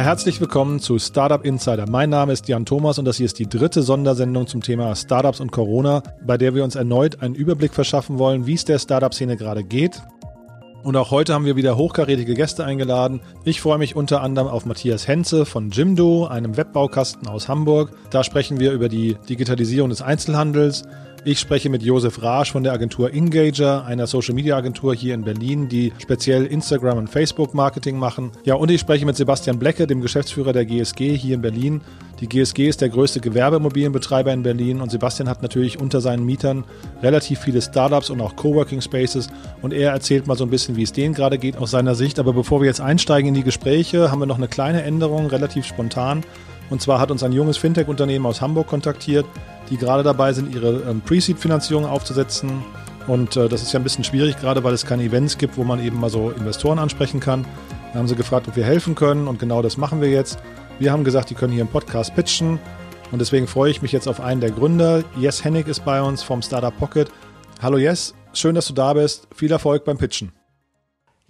Herzlich willkommen zu Startup Insider. Mein Name ist Jan Thomas und das hier ist die dritte Sondersendung zum Thema Startups und Corona, bei der wir uns erneut einen Überblick verschaffen wollen, wie es der Startup-Szene gerade geht. Und auch heute haben wir wieder hochkarätige Gäste eingeladen. Ich freue mich unter anderem auf Matthias Henze von Jimdo, einem Webbaukasten aus Hamburg. Da sprechen wir über die Digitalisierung des Einzelhandels. Ich spreche mit Josef Rasch von der Agentur Engager, einer Social Media Agentur hier in Berlin, die speziell Instagram und Facebook Marketing machen. Ja, und ich spreche mit Sebastian Blecke, dem Geschäftsführer der GSG hier in Berlin. Die GSG ist der größte Gewerbemobilienbetreiber in Berlin und Sebastian hat natürlich unter seinen Mietern relativ viele Startups und auch Coworking Spaces und er erzählt mal so ein bisschen, wie es denen gerade geht aus seiner Sicht. Aber bevor wir jetzt einsteigen in die Gespräche, haben wir noch eine kleine Änderung, relativ spontan. Und zwar hat uns ein junges Fintech-Unternehmen aus Hamburg kontaktiert, die gerade dabei sind, ihre ähm, Pre-Seed-Finanzierung aufzusetzen. Und äh, das ist ja ein bisschen schwierig, gerade weil es keine Events gibt, wo man eben mal so Investoren ansprechen kann. Da haben sie gefragt, ob wir helfen können und genau das machen wir jetzt. Wir haben gesagt, die können hier im Podcast pitchen und deswegen freue ich mich jetzt auf einen der Gründer. Yes Hennig ist bei uns vom Startup Pocket. Hallo Yes, schön, dass du da bist. Viel Erfolg beim Pitchen.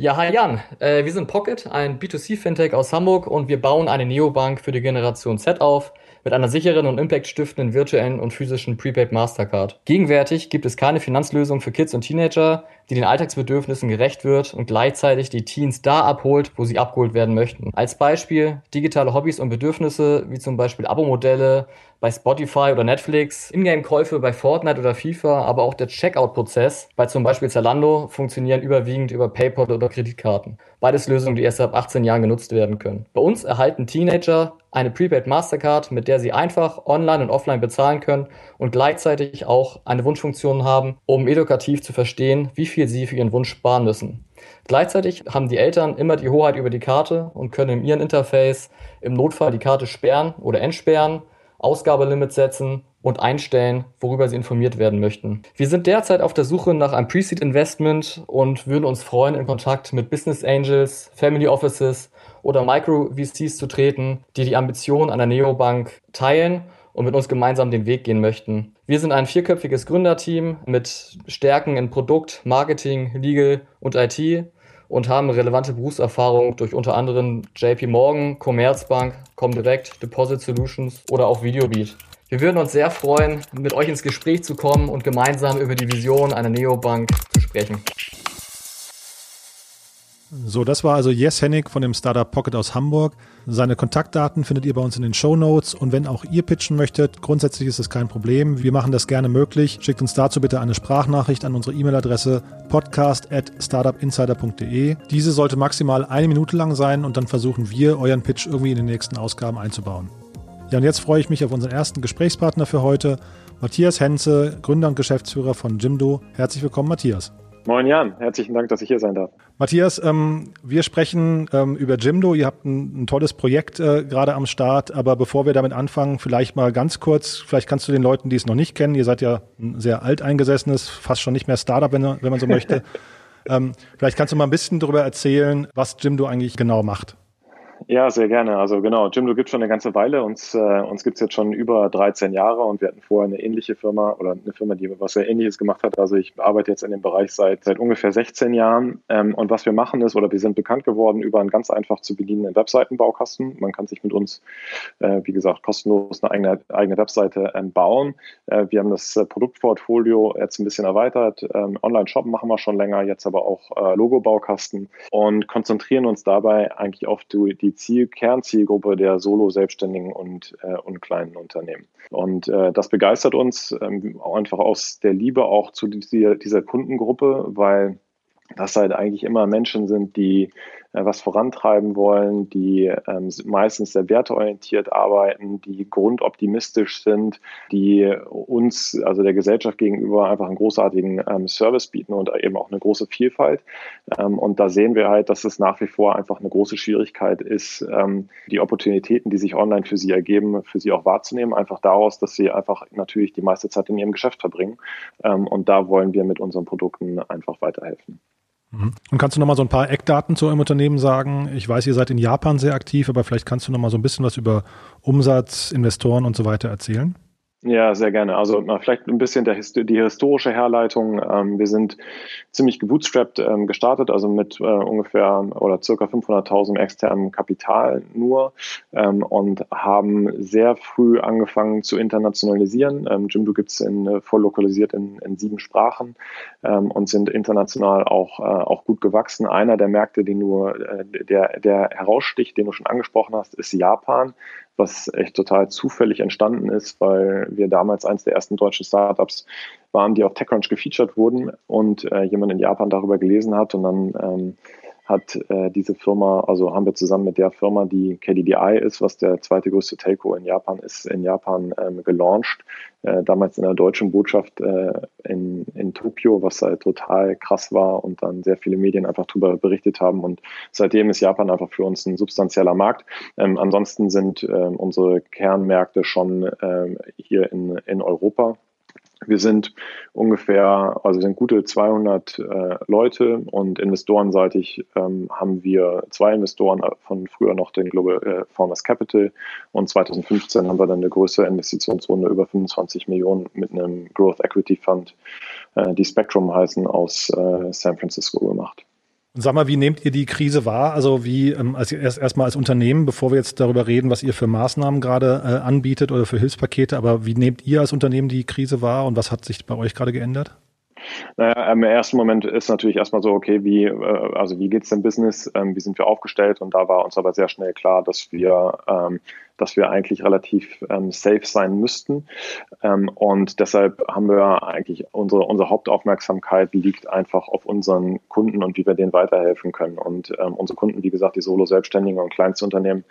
Ja, hi Jan. Äh, wir sind Pocket, ein B2C-Fintech aus Hamburg und wir bauen eine Neobank für die Generation Z auf mit einer sicheren und impactstiftenden virtuellen und physischen Prepaid Mastercard. Gegenwärtig gibt es keine Finanzlösung für Kids und Teenager, die den Alltagsbedürfnissen gerecht wird und gleichzeitig die Teens da abholt, wo sie abgeholt werden möchten. Als Beispiel digitale Hobbys und Bedürfnisse, wie zum Beispiel Abo-Modelle bei Spotify oder Netflix, Ingame-Käufe bei Fortnite oder FIFA, aber auch der Checkout-Prozess bei zum Beispiel Zalando funktionieren überwiegend über PayPal oder Kreditkarten. Beides Lösungen, die erst ab 18 Jahren genutzt werden können. Bei uns erhalten Teenager eine Prepaid Mastercard, mit der sie einfach online und offline bezahlen können und gleichzeitig auch eine Wunschfunktion haben, um edukativ zu verstehen, wie viel sie für ihren Wunsch sparen müssen. Gleichzeitig haben die Eltern immer die Hoheit über die Karte und können in ihrem Interface im Notfall die Karte sperren oder entsperren, Ausgabelimit setzen und einstellen, worüber Sie informiert werden möchten. Wir sind derzeit auf der Suche nach einem Pre-Seed Investment und würden uns freuen, in Kontakt mit Business Angels, Family Offices oder Micro-VCs zu treten, die die Ambition einer Neobank teilen und mit uns gemeinsam den Weg gehen möchten. Wir sind ein vierköpfiges Gründerteam mit Stärken in Produkt, Marketing, Legal und IT und haben relevante Berufserfahrung durch unter anderem JP Morgan, Commerzbank, Comdirect, Deposit Solutions oder auch Videobeat. Wir würden uns sehr freuen, mit euch ins Gespräch zu kommen und gemeinsam über die Vision einer Neobank zu sprechen. So, das war also Yes Hennig von dem Startup Pocket aus Hamburg. Seine Kontaktdaten findet ihr bei uns in den Show Notes. Und wenn auch ihr pitchen möchtet, grundsätzlich ist es kein Problem. Wir machen das gerne möglich. Schickt uns dazu bitte eine Sprachnachricht an unsere E-Mail-Adresse podcast at startupinsider.de. Diese sollte maximal eine Minute lang sein und dann versuchen wir, euren Pitch irgendwie in den nächsten Ausgaben einzubauen. Ja, und jetzt freue ich mich auf unseren ersten Gesprächspartner für heute, Matthias Henze, Gründer und Geschäftsführer von Jimdo. Herzlich willkommen, Matthias. Moin Jan, herzlichen Dank, dass ich hier sein darf. Matthias, ähm, wir sprechen ähm, über Jimdo. Ihr habt ein, ein tolles Projekt äh, gerade am Start, aber bevor wir damit anfangen, vielleicht mal ganz kurz, vielleicht kannst du den Leuten, die es noch nicht kennen, ihr seid ja ein sehr alteingesessenes, fast schon nicht mehr Startup, wenn, wenn man so möchte. ähm, vielleicht kannst du mal ein bisschen darüber erzählen, was Jimdo eigentlich genau macht. Ja, sehr gerne. Also genau, Jimdo gibt schon eine ganze Weile. Uns, äh, uns gibt es jetzt schon über 13 Jahre und wir hatten vorher eine ähnliche Firma oder eine Firma, die was sehr ähnliches gemacht hat. Also ich arbeite jetzt in dem Bereich seit, seit ungefähr 16 Jahren. Ähm, und was wir machen ist, oder wir sind bekannt geworden über einen ganz einfach zu bedienenden Webseitenbaukasten. Man kann sich mit uns, äh, wie gesagt, kostenlos eine eigene, eigene Webseite ähm, bauen. Äh, wir haben das äh, Produktportfolio jetzt ein bisschen erweitert. Ähm, Online-Shoppen machen wir schon länger, jetzt aber auch äh, Logo-Baukasten und konzentrieren uns dabei eigentlich auf die, die die Ziel Kernzielgruppe der Solo-Selbstständigen und, äh, und kleinen Unternehmen. Und äh, das begeistert uns ähm, einfach aus der Liebe auch zu dieser, dieser Kundengruppe, weil das halt eigentlich immer Menschen sind, die was vorantreiben wollen, die ähm, meistens sehr werteorientiert arbeiten, die grundoptimistisch sind, die uns, also der Gesellschaft gegenüber, einfach einen großartigen ähm, Service bieten und eben auch eine große Vielfalt. Ähm, und da sehen wir halt, dass es nach wie vor einfach eine große Schwierigkeit ist, ähm, die Opportunitäten, die sich online für sie ergeben, für sie auch wahrzunehmen, einfach daraus, dass sie einfach natürlich die meiste Zeit in ihrem Geschäft verbringen. Ähm, und da wollen wir mit unseren Produkten einfach weiterhelfen. Mhm. Und kannst du noch mal so ein paar Eckdaten zu eurem Unternehmen sagen? Ich weiß, ihr seid in Japan sehr aktiv, aber vielleicht kannst du noch mal so ein bisschen was über Umsatz, Investoren und so weiter erzählen? Ja, sehr gerne. Also vielleicht ein bisschen der, die historische Herleitung. Ähm, wir sind ziemlich gebootstrapped ähm, gestartet, also mit äh, ungefähr oder circa 500.000 externem Kapital nur ähm, und haben sehr früh angefangen zu internationalisieren. Ähm, Jimdo gibt es äh, voll lokalisiert in, in sieben Sprachen und sind international auch, äh, auch gut gewachsen. Einer der Märkte, den äh, der, der heraussticht, den du schon angesprochen hast, ist Japan was echt total zufällig entstanden ist, weil wir damals eines der ersten deutschen Startups waren, die auf TechCrunch gefeatured wurden und äh, jemand in Japan darüber gelesen hat und dann ähm, hat äh, diese Firma, also haben wir zusammen mit der Firma, die KDDI ist, was der zweite größte Telco in Japan ist, in Japan ähm, gelauncht. Äh, damals in der deutschen Botschaft äh, in, in Tokio, was halt total krass war und dann sehr viele Medien einfach darüber berichtet haben. Und seitdem ist Japan einfach für uns ein substanzieller Markt. Ähm, ansonsten sind ähm, unsere Kernmärkte schon ähm, hier in, in Europa wir sind ungefähr, also sind gute 200 äh, Leute und investorenseitig ähm, haben wir zwei Investoren äh, von früher noch den Global äh, Founders Capital und 2015 haben wir dann eine größere Investitionsrunde über 25 Millionen mit einem Growth Equity Fund, äh, die Spectrum heißen, aus äh, San Francisco gemacht. Sag mal, wie nehmt ihr die Krise wahr? Also wie ähm, als erst erstmal als Unternehmen, bevor wir jetzt darüber reden, was ihr für Maßnahmen gerade äh, anbietet oder für Hilfspakete, aber wie nehmt ihr als Unternehmen die Krise wahr und was hat sich bei euch gerade geändert? Naja, im ersten Moment ist natürlich erstmal so, okay, wie, äh, also wie geht's dem Business, ähm, wie sind wir aufgestellt? Und da war uns aber sehr schnell klar, dass wir, ähm, dass wir eigentlich relativ ähm, safe sein müssten. Und deshalb haben wir eigentlich unsere, unsere Hauptaufmerksamkeit liegt einfach auf unseren Kunden und wie wir denen weiterhelfen können. Und unsere Kunden, wie gesagt, die Solo-Selbstständigen und Kleinstunternehmen,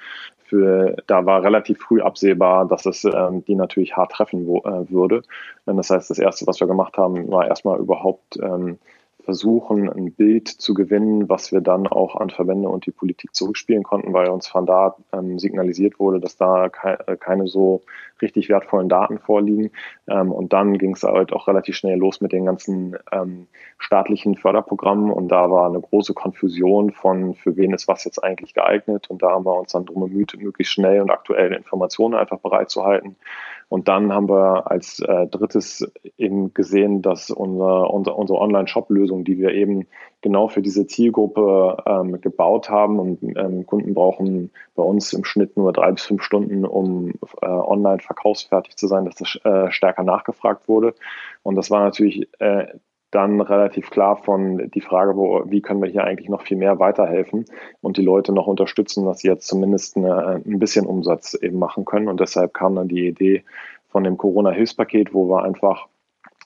für, da war relativ früh absehbar, dass es ähm, die natürlich hart treffen wo, äh, würde. Das heißt, das Erste, was wir gemacht haben, war erstmal überhaupt ähm, versuchen, ein Bild zu gewinnen, was wir dann auch an Verbände und die Politik zurückspielen konnten, weil uns von da ähm, signalisiert wurde, dass da ke äh, keine so richtig wertvollen Daten vorliegen. Ähm, und dann ging es halt auch relativ schnell los mit den ganzen ähm, staatlichen Förderprogrammen und da war eine große Konfusion von, für wen ist was jetzt eigentlich geeignet. Und da haben wir uns dann drum bemüht, möglichst schnell und aktuelle Informationen einfach bereitzuhalten. Und dann haben wir als äh, drittes eben gesehen, dass unser, unser, unsere Online-Shop-Lösung, die wir eben genau für diese Zielgruppe ähm, gebaut haben und ähm, Kunden brauchen bei uns im Schnitt nur drei bis fünf Stunden, um äh, online verkaufsfertig zu sein, dass das äh, stärker nachgefragt wurde. Und das war natürlich äh, dann relativ klar von die Frage, wo, wie können wir hier eigentlich noch viel mehr weiterhelfen und die Leute noch unterstützen, dass sie jetzt zumindest eine, ein bisschen Umsatz eben machen können. Und deshalb kam dann die Idee von dem Corona-Hilfspaket, wo wir einfach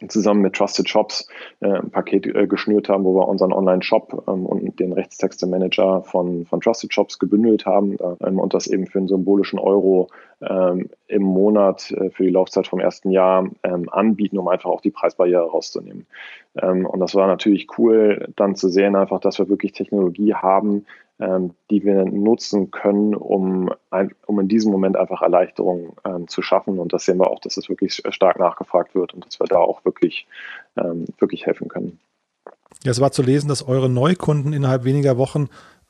zusammen mit Trusted Shops äh, ein Paket äh, geschnürt haben, wo wir unseren Online-Shop ähm, und den Rechtstexte-Manager von, von Trusted Shops gebündelt haben ähm, und das eben für einen symbolischen Euro ähm, im Monat äh, für die Laufzeit vom ersten Jahr ähm, anbieten, um einfach auch die Preisbarriere rauszunehmen. Ähm, und das war natürlich cool, dann zu sehen, einfach, dass wir wirklich Technologie haben, die wir nutzen können, um, ein, um in diesem Moment einfach Erleichterung ähm, zu schaffen. Und das sehen wir auch, dass es wirklich stark nachgefragt wird und dass wir da auch wirklich, ähm, wirklich helfen können. Ja, es war zu lesen, dass eure Neukunden innerhalb weniger Wochen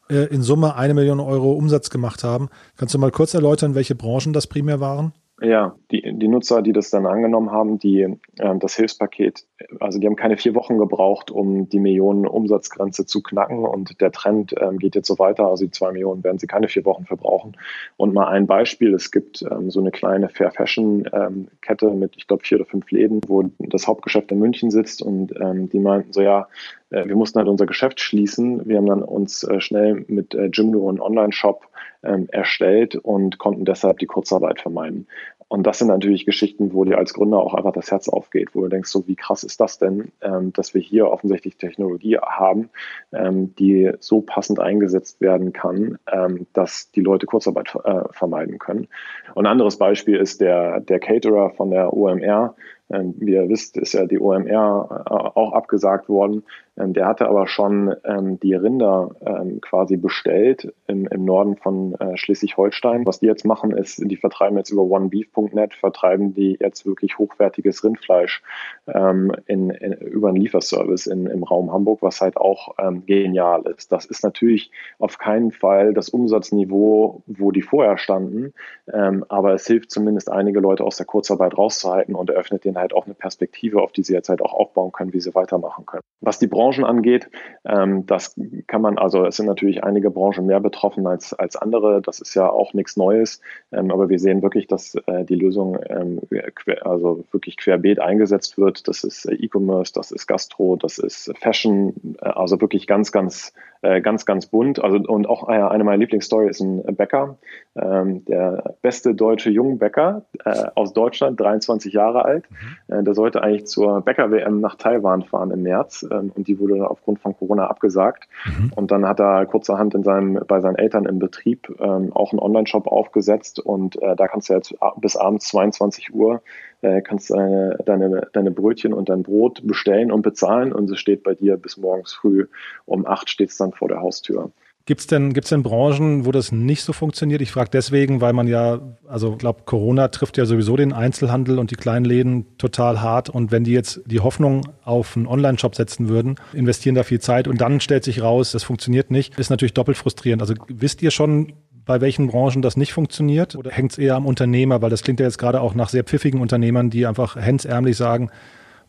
äh, in Summe eine Million Euro Umsatz gemacht haben. Kannst du mal kurz erläutern, welche Branchen das primär waren? Ja, die, die Nutzer, die das dann angenommen haben, die äh, das Hilfspaket, also die haben keine vier Wochen gebraucht, um die Millionen Umsatzgrenze zu knacken und der Trend ähm, geht jetzt so weiter. Also die zwei Millionen werden sie keine vier Wochen verbrauchen. Und mal ein Beispiel, es gibt ähm, so eine kleine Fair Fashion ähm, Kette mit, ich glaube, vier oder fünf Läden, wo das Hauptgeschäft in München sitzt und ähm, die meinten so, ja, äh, wir mussten halt unser Geschäft schließen. Wir haben dann uns äh, schnell mit äh, Jimdo einen Online-Shop ähm, erstellt und konnten deshalb die Kurzarbeit vermeiden. Und das sind natürlich Geschichten, wo dir als Gründer auch einfach das Herz aufgeht, wo du denkst, so wie krass ist das denn, ähm, dass wir hier offensichtlich Technologie haben, ähm, die so passend eingesetzt werden kann, ähm, dass die Leute Kurzarbeit äh, vermeiden können. Und ein anderes Beispiel ist der, der Caterer von der OMR, wie ihr wisst, ist ja die OMR äh, auch abgesagt worden. Ähm, der hatte aber schon ähm, die Rinder ähm, quasi bestellt im, im Norden von äh, Schleswig-Holstein. Was die jetzt machen, ist, die vertreiben jetzt über onebeef.net, vertreiben die jetzt wirklich hochwertiges Rindfleisch ähm, in, in, über einen Lieferservice in, im Raum Hamburg, was halt auch ähm, genial ist. Das ist natürlich auf keinen Fall das Umsatzniveau, wo die vorher standen, ähm, aber es hilft zumindest einige Leute aus der Kurzarbeit rauszuhalten und eröffnet denen halt auch eine Perspektive, auf die sie jetzt halt auch aufbauen können, wie sie weitermachen können. Was die Branchen angeht, ähm, das kann man, also es sind natürlich einige Branchen mehr betroffen als, als andere. Das ist ja auch nichts Neues. Ähm, aber wir sehen wirklich, dass äh, die Lösung ähm, quer, also wirklich querbeet eingesetzt wird. Das ist äh, E-Commerce, das ist Gastro, das ist Fashion, äh, also wirklich ganz, ganz äh, ganz, ganz bunt. Also und auch äh, eine meiner Lieblingsstory ist ein Bäcker, ähm, der beste deutsche Jungbäcker äh, aus Deutschland, 23 Jahre alt. Mhm. Äh, der sollte eigentlich zur Bäcker-WM nach Taiwan fahren im März ähm, und die wurde aufgrund von Corona abgesagt. Mhm. Und dann hat er kurzerhand in seinem, bei seinen Eltern im Betrieb ähm, auch einen Online-Shop aufgesetzt und äh, da kannst du jetzt bis abends 22 Uhr äh, kannst deine, deine, deine Brötchen und dein Brot bestellen und bezahlen und es steht bei dir bis morgens früh um acht steht es dann vor der Haustür. Gibt es denn, gibt's denn Branchen, wo das nicht so funktioniert? Ich frage deswegen, weil man ja, also ich glaube, Corona trifft ja sowieso den Einzelhandel und die kleinen Läden total hart. Und wenn die jetzt die Hoffnung auf einen Online-Shop setzen würden, investieren da viel Zeit und dann stellt sich raus, das funktioniert nicht, ist natürlich doppelt frustrierend. Also wisst ihr schon, bei welchen Branchen das nicht funktioniert? Oder hängt es eher am Unternehmer? Weil das klingt ja jetzt gerade auch nach sehr pfiffigen Unternehmern, die einfach hemdsärmlich sagen,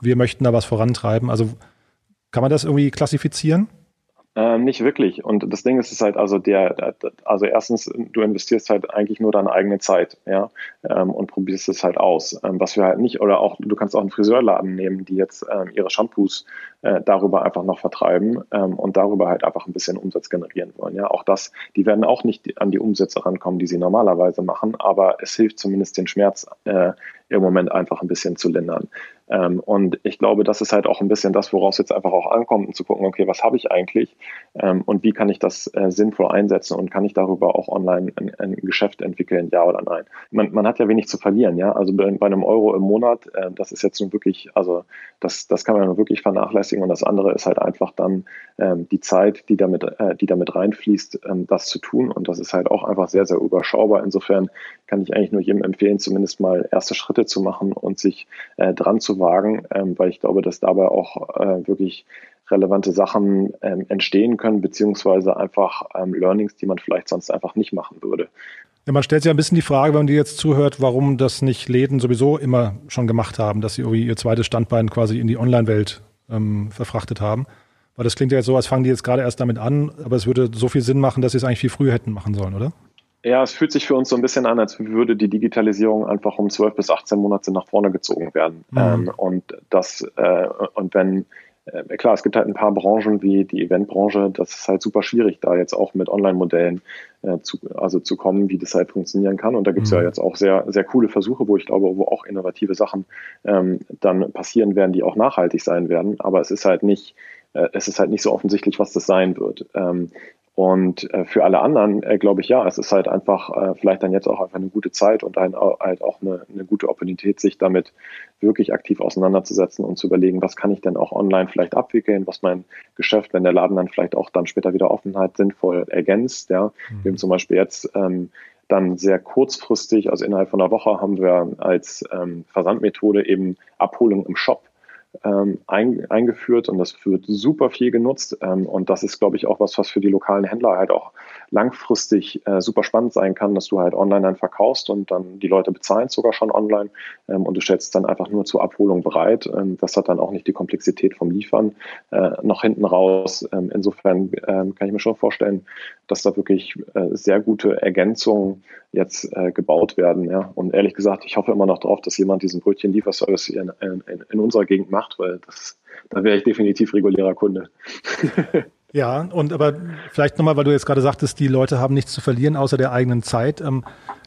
wir möchten da was vorantreiben. Also kann man das irgendwie klassifizieren? Ähm, nicht wirklich. Und das Ding ist, ist halt also der, also erstens, du investierst halt eigentlich nur deine eigene Zeit, ja, ähm, und probierst es halt aus. Ähm, was wir halt nicht, oder auch, du kannst auch einen Friseurladen nehmen, die jetzt ähm, ihre Shampoos äh, darüber einfach noch vertreiben ähm, und darüber halt einfach ein bisschen Umsatz generieren wollen. Ja, auch das, die werden auch nicht an die Umsätze rankommen, die sie normalerweise machen, aber es hilft zumindest den Schmerz äh, im Moment einfach ein bisschen zu lindern. Ähm, und ich glaube, das ist halt auch ein bisschen das, woraus jetzt einfach auch ankommt, um zu gucken, okay, was habe ich eigentlich ähm, und wie kann ich das äh, sinnvoll einsetzen und kann ich darüber auch online ein, ein Geschäft entwickeln, ja oder nein. Man, man, hat ja wenig zu verlieren, ja. Also bei, bei einem Euro im Monat, äh, das ist jetzt nun wirklich, also das, das kann man wirklich vernachlässigen und das andere ist halt einfach dann ähm, die Zeit, die damit, äh, die damit reinfließt, ähm, das zu tun und das ist halt auch einfach sehr, sehr überschaubar. Insofern kann ich eigentlich nur jedem empfehlen, zumindest mal erste Schritte zu machen und sich äh, dran zu wagen, ähm, weil ich glaube, dass dabei auch äh, wirklich relevante Sachen ähm, entstehen können, beziehungsweise einfach ähm, Learnings, die man vielleicht sonst einfach nicht machen würde. Ja, man stellt sich ein bisschen die Frage, wenn man dir jetzt zuhört, warum das nicht Läden sowieso immer schon gemacht haben, dass sie irgendwie ihr zweites Standbein quasi in die Online-Welt ähm, verfrachtet haben. Weil das klingt ja jetzt so, als fangen die jetzt gerade erst damit an, aber es würde so viel Sinn machen, dass sie es eigentlich viel früher hätten machen sollen, oder? Ja, es fühlt sich für uns so ein bisschen an, als würde die Digitalisierung einfach um 12 bis 18 Monate nach vorne gezogen werden. Mhm. Ähm, und das, äh, und wenn, äh, klar, es gibt halt ein paar Branchen wie die Eventbranche, das ist halt super schwierig, da jetzt auch mit Online-Modellen äh, zu, also zu kommen, wie das halt funktionieren kann. Und da gibt es mhm. ja jetzt auch sehr, sehr coole Versuche, wo ich glaube, wo auch innovative Sachen ähm, dann passieren werden, die auch nachhaltig sein werden. Aber es ist halt nicht, äh, es ist halt nicht so offensichtlich, was das sein wird. Ähm, und äh, für alle anderen äh, glaube ich ja, es ist halt einfach äh, vielleicht dann jetzt auch einfach eine gute Zeit und ein, halt auch eine, eine gute Opportunität, sich damit wirklich aktiv auseinanderzusetzen und zu überlegen, was kann ich denn auch online vielleicht abwickeln, was mein Geschäft, wenn der Laden dann vielleicht auch dann später wieder Offenheit sinnvoll ergänzt. Ja, mhm. wir haben zum Beispiel jetzt ähm, dann sehr kurzfristig, also innerhalb von einer Woche haben wir als ähm, Versandmethode eben Abholung im Shop ähm, ein, eingeführt und das wird super viel genutzt. Ähm, und das ist, glaube ich, auch was, was für die lokalen Händler halt auch langfristig äh, super spannend sein kann, dass du halt online dann verkaufst und dann die Leute bezahlen sogar schon online ähm, und du stellst dann einfach nur zur Abholung bereit. Ähm, das hat dann auch nicht die Komplexität vom Liefern äh, noch hinten raus. Ähm, insofern ähm, kann ich mir schon vorstellen, dass da wirklich äh, sehr gute Ergänzungen jetzt äh, gebaut werden. Ja. Und ehrlich gesagt, ich hoffe immer noch darauf, dass jemand diesen Brötchen-Lieferservice in, in, in unserer Gegend macht, weil das, da wäre ich definitiv regulärer Kunde. Ja, und aber vielleicht nochmal, weil du jetzt gerade sagtest, die Leute haben nichts zu verlieren außer der eigenen Zeit. Ähm,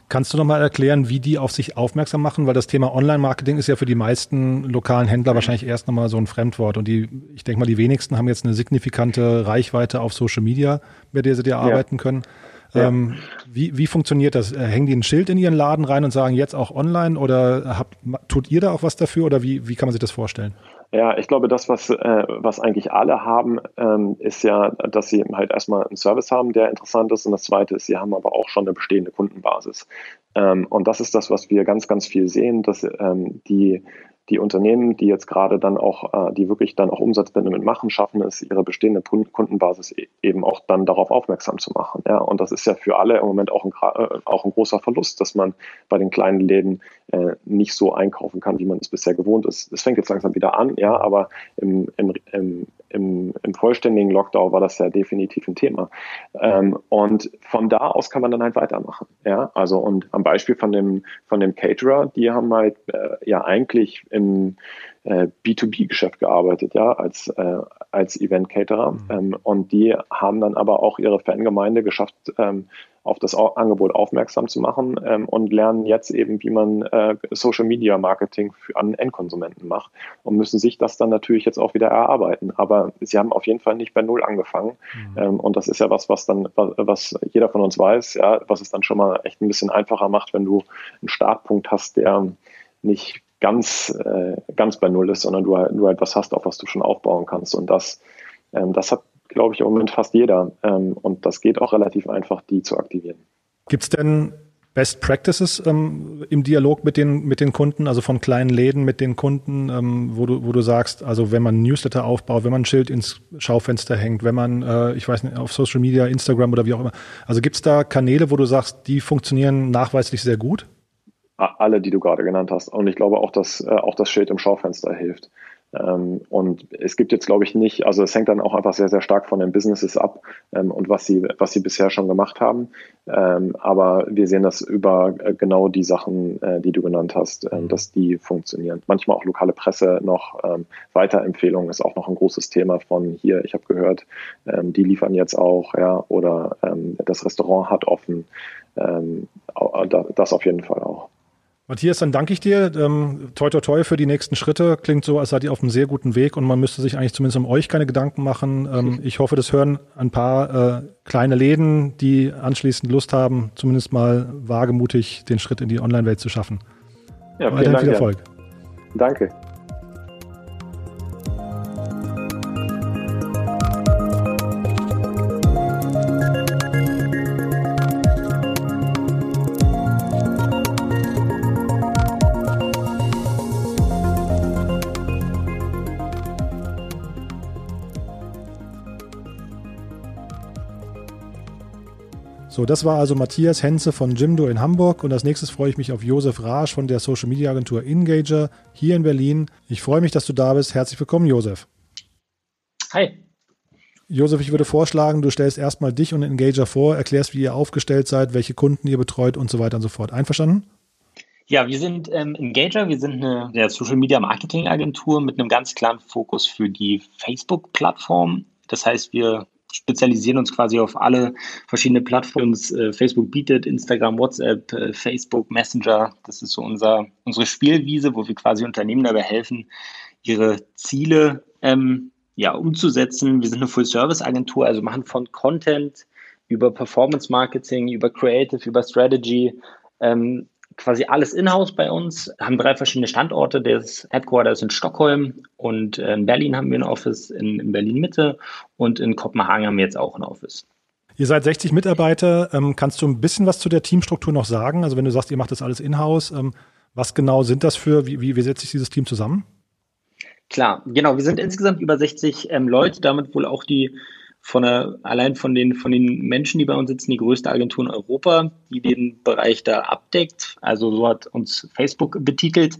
kannst du nochmal erklären, wie die auf sich aufmerksam machen? Weil das Thema Online-Marketing ist ja für die meisten lokalen Händler wahrscheinlich erst nochmal so ein Fremdwort. Und die, ich denke mal, die wenigsten haben jetzt eine signifikante Reichweite auf Social Media, mit der sie dir ja. arbeiten können. Ja. Ähm, wie, wie funktioniert das? Äh, hängen die ein Schild in ihren Laden rein und sagen jetzt auch online oder habt, tut ihr da auch was dafür oder wie, wie kann man sich das vorstellen? Ja, ich glaube, das, was, äh, was eigentlich alle haben, ähm, ist ja, dass sie halt erstmal einen Service haben, der interessant ist. Und das Zweite ist, sie haben aber auch schon eine bestehende Kundenbasis. Ähm, und das ist das, was wir ganz, ganz viel sehen, dass ähm, die die Unternehmen, die jetzt gerade dann auch, äh, die wirklich dann auch Umsatzbindungen machen, schaffen es, ihre bestehende Kundenbasis e-, eben auch dann darauf aufmerksam zu machen. Ja, und das ist ja für alle im Moment auch ein, äh, auch ein großer Verlust, dass man bei den kleinen Läden äh, nicht so einkaufen kann, wie man es bisher gewohnt ist. Es fängt jetzt langsam wieder an, ja, aber im, im, im, im, im vollständigen Lockdown war das ja definitiv ein Thema. Ähm, und von da aus kann man dann halt weitermachen. Ja, also und am Beispiel von dem, von dem Caterer, die haben halt ja eigentlich im äh, B2B-Geschäft gearbeitet, ja, als, äh, als Event-Caterer. Mhm. Ähm, und die haben dann aber auch ihre Fangemeinde geschafft, ähm, auf das Angebot aufmerksam zu machen ähm, und lernen jetzt eben, wie man äh, Social Media Marketing für, an Endkonsumenten macht und müssen sich das dann natürlich jetzt auch wieder erarbeiten. Aber sie haben auf jeden Fall nicht bei Null angefangen. Mhm. Ähm, und das ist ja was, was dann, was jeder von uns weiß, ja, was es dann schon mal echt ein bisschen einfacher macht, wenn du einen Startpunkt hast, der nicht ganz, äh, ganz bei Null ist, sondern du, du halt was hast, auf was du schon aufbauen kannst. Und das, ähm, das hat, glaube ich, im Moment fast jeder. Ähm, und das geht auch relativ einfach, die zu aktivieren. Gibt es denn Best Practices ähm, im Dialog mit den, mit den Kunden, also von kleinen Läden mit den Kunden, ähm, wo, du, wo du sagst, also wenn man Newsletter aufbaut, wenn man ein Schild ins Schaufenster hängt, wenn man, äh, ich weiß nicht, auf Social Media, Instagram oder wie auch immer. Also gibt es da Kanäle, wo du sagst, die funktionieren nachweislich sehr gut? Alle, die du gerade genannt hast. Und ich glaube auch, dass äh, auch das Schild im Schaufenster hilft. Ähm, und es gibt jetzt, glaube ich, nicht, also es hängt dann auch einfach sehr, sehr stark von den Businesses ab ähm, und was sie, was sie bisher schon gemacht haben. Ähm, aber wir sehen das über äh, genau die Sachen, äh, die du genannt hast, äh, dass die funktionieren. Manchmal auch lokale Presse noch, ähm, Weiterempfehlungen ist auch noch ein großes Thema von hier, ich habe gehört, ähm, die liefern jetzt auch, ja, oder ähm, das Restaurant hat offen. das auf jeden Fall auch. Matthias, dann danke ich dir. Ähm, toi, toi, toi für die nächsten Schritte. Klingt so, als seid ihr auf einem sehr guten Weg und man müsste sich eigentlich zumindest um euch keine Gedanken machen. Ähm, ich hoffe, das hören ein paar äh, kleine Läden, die anschließend Lust haben, zumindest mal wagemutig den Schritt in die Online-Welt zu schaffen. Ja, vielen Dank, viel Erfolg. Danke. So, das war also Matthias Henze von Jimdo in Hamburg und als nächstes freue ich mich auf Josef Rasch von der Social Media Agentur Engager hier in Berlin. Ich freue mich, dass du da bist. Herzlich willkommen, Josef. Hi. Josef, ich würde vorschlagen, du stellst erstmal dich und Engager vor, erklärst, wie ihr aufgestellt seid, welche Kunden ihr betreut und so weiter und so fort. Einverstanden? Ja, wir sind ähm, Engager, wir sind eine ja, Social Media Marketing Agentur mit einem ganz klaren Fokus für die Facebook-Plattform. Das heißt, wir spezialisieren uns quasi auf alle verschiedene Plattformen. Äh, Facebook bietet, Instagram, WhatsApp, äh, Facebook, Messenger. Das ist so unser, unsere Spielwiese, wo wir quasi Unternehmen dabei helfen, ihre Ziele ähm, ja, umzusetzen. Wir sind eine Full-Service-Agentur, also machen von Content über Performance-Marketing, über Creative, über Strategy, ähm, quasi alles in-house bei uns, haben drei verschiedene Standorte. Das Headquarter ist in Stockholm und in Berlin haben wir ein Office, in, in Berlin Mitte und in Kopenhagen haben wir jetzt auch ein Office. Ihr seid 60 Mitarbeiter. Ähm, kannst du ein bisschen was zu der Teamstruktur noch sagen? Also wenn du sagst, ihr macht das alles in-house, ähm, was genau sind das für, wie, wie, wie setzt sich dieses Team zusammen? Klar, genau. Wir sind insgesamt über 60 ähm, Leute, damit wohl auch die von der, allein von den, von den Menschen, die bei uns sitzen, die größte Agentur in Europa, die den Bereich da abdeckt. Also so hat uns Facebook betitelt.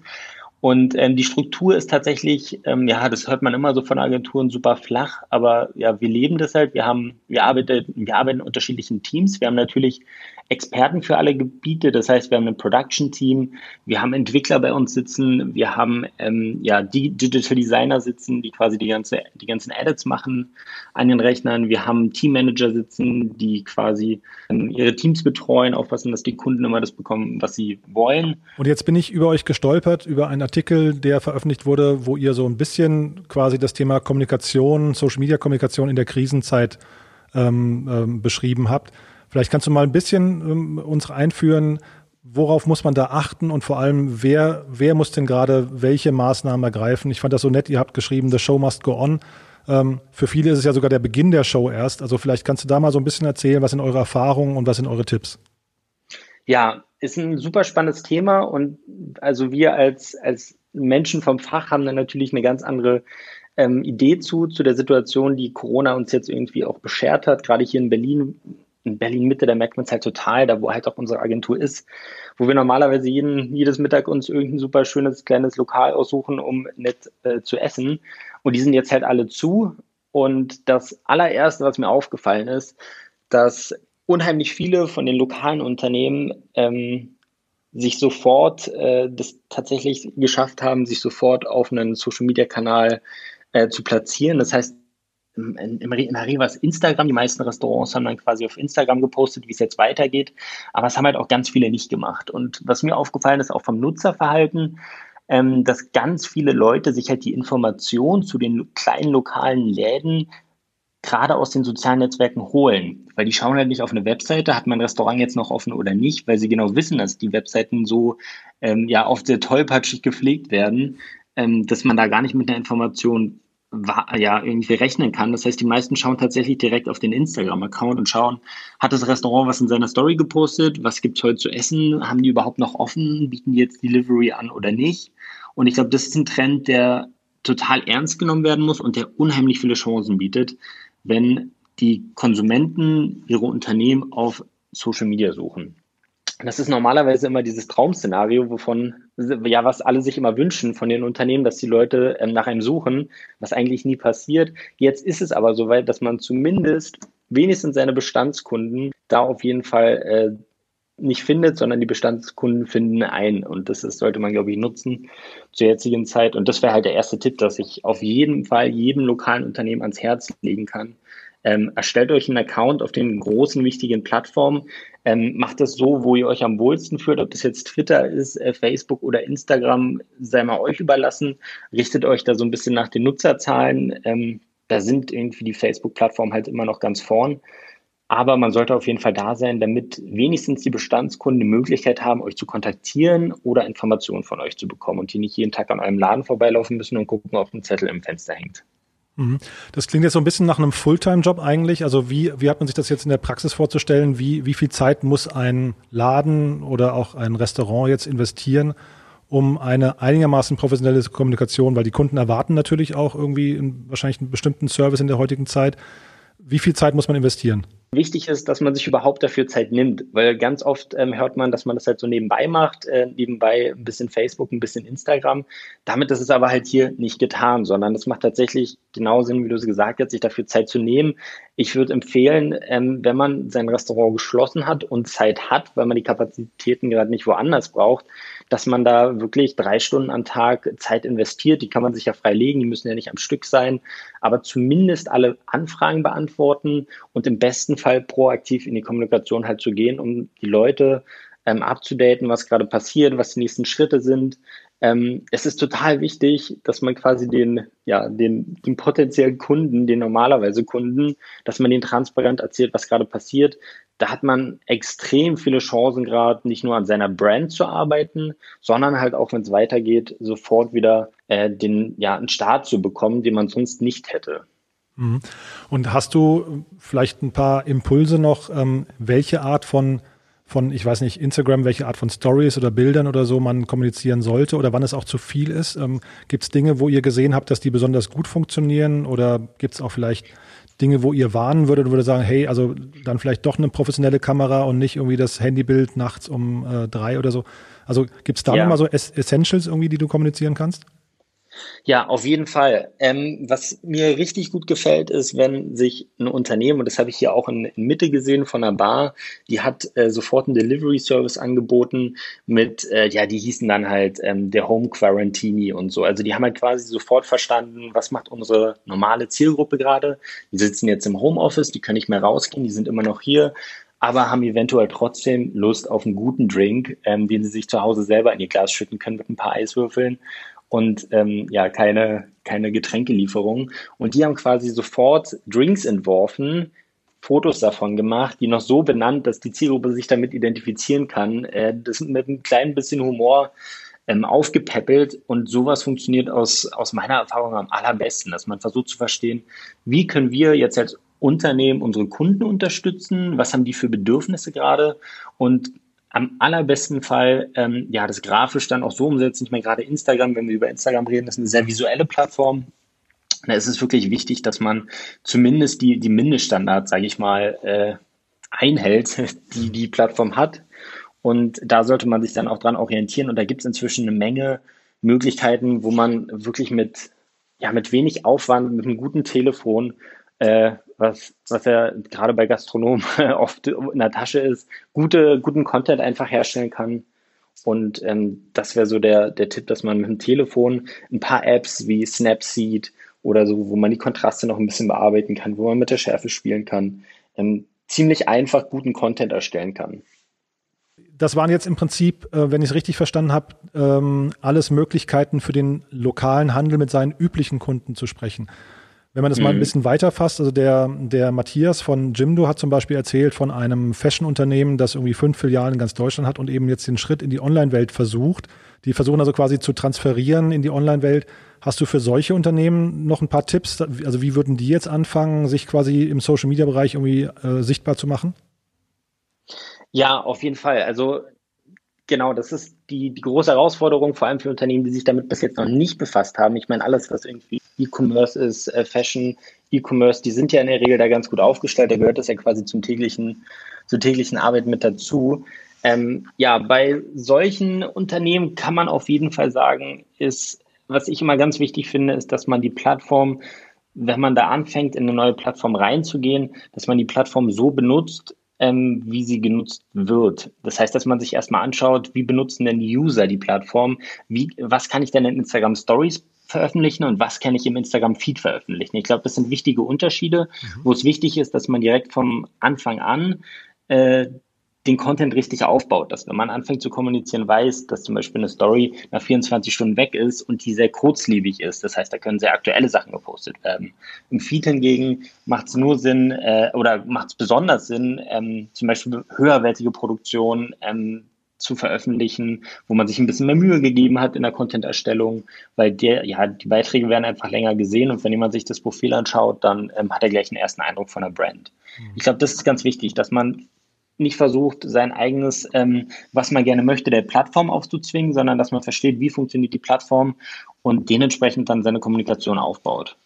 Und ähm, die Struktur ist tatsächlich, ähm, ja, das hört man immer so von Agenturen super flach, aber ja, wir leben das halt. Wir haben, wir arbeiten, wir arbeiten in unterschiedlichen Teams. Wir haben natürlich Experten für alle Gebiete. Das heißt, wir haben ein Production-Team, wir haben Entwickler bei uns sitzen, wir haben ähm, ja, Digital Designer sitzen, die quasi die, ganze, die ganzen Edits machen an den Rechnern. Wir haben Teammanager sitzen, die quasi ähm, ihre Teams betreuen, aufpassen, dass die Kunden immer das bekommen, was sie wollen. Und jetzt bin ich über euch gestolpert, über einen Artikel, der veröffentlicht wurde, wo ihr so ein bisschen quasi das Thema Kommunikation, Social Media Kommunikation in der Krisenzeit ähm, ähm, beschrieben habt. Vielleicht kannst du mal ein bisschen ähm, uns einführen, worauf muss man da achten und vor allem, wer, wer muss denn gerade welche Maßnahmen ergreifen? Ich fand das so nett, ihr habt geschrieben, the show must go on. Ähm, für viele ist es ja sogar der Beginn der Show erst. Also vielleicht kannst du da mal so ein bisschen erzählen, was sind eure Erfahrungen und was sind eure Tipps? Ja, ist ein super spannendes Thema und also wir als, als Menschen vom Fach haben dann natürlich eine ganz andere ähm, Idee zu, zu der Situation, die Corona uns jetzt irgendwie auch beschert hat. Gerade hier in Berlin, in Berlin Mitte, da merkt man es halt total, da wo halt auch unsere Agentur ist, wo wir normalerweise jeden, jedes Mittag uns irgendein super schönes kleines Lokal aussuchen, um nett äh, zu essen. Und die sind jetzt halt alle zu. Und das allererste, was mir aufgefallen ist, dass unheimlich viele von den lokalen Unternehmen ähm, sich sofort äh, das tatsächlich geschafft haben, sich sofort auf einen Social Media Kanal äh, zu platzieren. Das heißt, im, im, es Instagram. Die meisten Restaurants haben dann quasi auf Instagram gepostet, wie es jetzt weitergeht. Aber es haben halt auch ganz viele nicht gemacht. Und was mir aufgefallen ist, auch vom Nutzerverhalten, ähm, dass ganz viele Leute sich halt die Information zu den kleinen lokalen Läden gerade aus den sozialen Netzwerken holen. Weil die schauen halt nicht auf eine Webseite, hat mein Restaurant jetzt noch offen oder nicht, weil sie genau wissen, dass die Webseiten so ähm, ja oft sehr tollpatschig gepflegt werden, ähm, dass man da gar nicht mit einer Information ja irgendwie rechnen kann. Das heißt, die meisten schauen tatsächlich direkt auf den Instagram-Account und schauen, hat das Restaurant was in seiner Story gepostet, was gibt es heute zu essen, haben die überhaupt noch offen, bieten die jetzt Delivery an oder nicht. Und ich glaube, das ist ein Trend, der total ernst genommen werden muss und der unheimlich viele Chancen bietet, wenn die Konsumenten ihre Unternehmen auf Social Media suchen. Das ist normalerweise immer dieses Traumszenario, wovon, ja, was alle sich immer wünschen von den Unternehmen, dass die Leute ähm, nach einem suchen, was eigentlich nie passiert. Jetzt ist es aber soweit, dass man zumindest wenigstens seine Bestandskunden da auf jeden Fall äh, nicht findet, sondern die Bestandskunden finden ein. Und das ist, sollte man, glaube ich, nutzen zur jetzigen Zeit. Und das wäre halt der erste Tipp, dass ich auf jeden Fall jedem lokalen Unternehmen ans Herz legen kann. Ähm, erstellt euch einen Account auf den großen, wichtigen Plattformen. Ähm, macht das so, wo ihr euch am wohlsten fühlt, ob das jetzt Twitter ist, äh, Facebook oder Instagram, sei mal euch überlassen. Richtet euch da so ein bisschen nach den Nutzerzahlen. Ähm, da sind irgendwie die Facebook-Plattformen halt immer noch ganz vorn. Aber man sollte auf jeden Fall da sein, damit wenigstens die Bestandskunden die Möglichkeit haben, euch zu kontaktieren oder Informationen von euch zu bekommen und die nicht jeden Tag an eurem Laden vorbeilaufen müssen und gucken, ob ein Zettel im Fenster hängt. Mhm. Das klingt jetzt so ein bisschen nach einem Fulltime-Job eigentlich. Also wie, wie hat man sich das jetzt in der Praxis vorzustellen? Wie, wie viel Zeit muss ein Laden oder auch ein Restaurant jetzt investieren, um eine einigermaßen professionelle Kommunikation, weil die Kunden erwarten natürlich auch irgendwie wahrscheinlich einen bestimmten Service in der heutigen Zeit. Wie viel Zeit muss man investieren? Wichtig ist, dass man sich überhaupt dafür Zeit nimmt, weil ganz oft ähm, hört man, dass man das halt so nebenbei macht, äh, nebenbei ein bisschen Facebook, ein bisschen Instagram. Damit ist es aber halt hier nicht getan, sondern es macht tatsächlich genau Sinn, wie du es gesagt hast, sich dafür Zeit zu nehmen. Ich würde empfehlen, ähm, wenn man sein Restaurant geschlossen hat und Zeit hat, weil man die Kapazitäten gerade nicht woanders braucht, dass man da wirklich drei Stunden am Tag Zeit investiert. Die kann man sich ja frei legen, die müssen ja nicht am Stück sein, aber zumindest alle Anfragen beantworten und im besten Fall proaktiv in die Kommunikation halt zu gehen, um die Leute ähm, abzudaten, was gerade passiert, was die nächsten Schritte sind. Ähm, es ist total wichtig, dass man quasi den, ja, den, den potenziellen Kunden, den normalerweise Kunden, dass man den transparent erzählt, was gerade passiert, da hat man extrem viele Chancen gerade, nicht nur an seiner Brand zu arbeiten, sondern halt auch, wenn es weitergeht, sofort wieder äh, den, ja, einen Start zu bekommen, den man sonst nicht hätte. Mhm. Und hast du vielleicht ein paar Impulse noch, ähm, welche Art von von, ich weiß nicht, Instagram, welche Art von Stories oder Bildern oder so man kommunizieren sollte oder wann es auch zu viel ist? Ähm, gibt es Dinge, wo ihr gesehen habt, dass die besonders gut funktionieren oder gibt es auch vielleicht Dinge, wo ihr warnen würdet und würde sagen, hey, also dann vielleicht doch eine professionelle Kamera und nicht irgendwie das Handybild nachts um äh, drei oder so. Also gibt es da ja. nochmal so Essentials irgendwie, die du kommunizieren kannst? Ja, auf jeden Fall. Ähm, was mir richtig gut gefällt, ist, wenn sich ein Unternehmen, und das habe ich hier auch in, in Mitte gesehen von einer Bar, die hat äh, sofort einen Delivery Service angeboten mit, äh, ja, die hießen dann halt ähm, der Home Quarantini und so. Also die haben halt quasi sofort verstanden, was macht unsere normale Zielgruppe gerade. Die sitzen jetzt im Homeoffice, die können nicht mehr rausgehen, die sind immer noch hier, aber haben eventuell trotzdem Lust auf einen guten Drink, ähm, den sie sich zu Hause selber in ihr Glas schütten können mit ein paar Eiswürfeln und ähm, ja, keine, keine Getränkelieferung. Und die haben quasi sofort Drinks entworfen, Fotos davon gemacht, die noch so benannt, dass die Zielgruppe sich damit identifizieren kann. Äh, das mit einem kleinen bisschen Humor ähm, aufgepäppelt und sowas funktioniert aus, aus meiner Erfahrung am allerbesten, dass man versucht zu verstehen, wie können wir jetzt als Unternehmen unsere Kunden unterstützen, was haben die für Bedürfnisse gerade und am allerbesten Fall ähm, ja das grafisch dann auch so umsetzen. Ich meine, gerade Instagram, wenn wir über Instagram reden, ist eine sehr visuelle Plattform. Da ist es wirklich wichtig, dass man zumindest die, die Mindeststandards, sage ich mal, äh, einhält, die die Plattform hat. Und da sollte man sich dann auch dran orientieren. Und da gibt es inzwischen eine Menge Möglichkeiten, wo man wirklich mit, ja, mit wenig Aufwand, mit einem guten Telefon, äh, was, was ja gerade bei Gastronomen oft in der Tasche ist, gute, guten Content einfach herstellen kann. Und ähm, das wäre so der, der Tipp, dass man mit dem Telefon ein paar Apps wie Snapseed oder so, wo man die Kontraste noch ein bisschen bearbeiten kann, wo man mit der Schärfe spielen kann, ähm, ziemlich einfach guten Content erstellen kann das waren jetzt im Prinzip, äh, wenn ich es richtig verstanden habe, ähm, alles Möglichkeiten für den lokalen Handel mit seinen üblichen Kunden zu sprechen. Wenn man das mhm. mal ein mhm. bisschen weiter fasst, also der, der Matthias von Jimdo hat zum Beispiel erzählt von einem Fashion-Unternehmen, das irgendwie fünf Filialen in ganz Deutschland hat und eben jetzt den Schritt in die Online-Welt versucht. Die versuchen also quasi zu transferieren in die Online-Welt. Hast du für solche Unternehmen noch ein paar Tipps? Also wie würden die jetzt anfangen, sich quasi im Social-Media-Bereich irgendwie äh, sichtbar zu machen? Ja, auf jeden Fall. Also genau, das ist die, die große Herausforderung, vor allem für Unternehmen, die sich damit bis jetzt noch nicht befasst haben. Ich meine, alles, was irgendwie E-Commerce ist, äh, Fashion, E-Commerce, die sind ja in der Regel da ganz gut aufgestellt. Da gehört das ja quasi zum täglichen, zur täglichen Arbeit mit dazu. Ähm, ja, bei solchen Unternehmen kann man auf jeden Fall sagen, ist, was ich immer ganz wichtig finde, ist, dass man die Plattform, wenn man da anfängt, in eine neue Plattform reinzugehen, dass man die Plattform so benutzt, ähm, wie sie genutzt wird. Das heißt, dass man sich erstmal anschaut, wie benutzen denn die User die Plattform, wie, was kann ich denn in Instagram Stories veröffentlichen und was kann ich im Instagram Feed veröffentlichen. Ich glaube, das sind wichtige Unterschiede, mhm. wo es wichtig ist, dass man direkt vom Anfang an äh, den Content richtig aufbaut, dass wenn man anfängt zu kommunizieren, weiß, dass zum Beispiel eine Story nach 24 Stunden weg ist und die sehr kurzlebig ist. Das heißt, da können sehr aktuelle Sachen gepostet werden. Im Feed hingegen macht es nur Sinn äh, oder macht es besonders Sinn, ähm, zum Beispiel höherwertige Produktionen ähm, zu veröffentlichen, wo man sich ein bisschen mehr Mühe gegeben hat in der Content-Erstellung, weil der, ja, die Beiträge werden einfach länger gesehen und wenn jemand sich das Profil anschaut, dann ähm, hat er gleich einen ersten Eindruck von der Brand. Mhm. Ich glaube, das ist ganz wichtig, dass man nicht versucht, sein eigenes, ähm, was man gerne möchte, der Plattform aufzuzwingen, sondern dass man versteht, wie funktioniert die Plattform und dementsprechend dann seine Kommunikation aufbaut.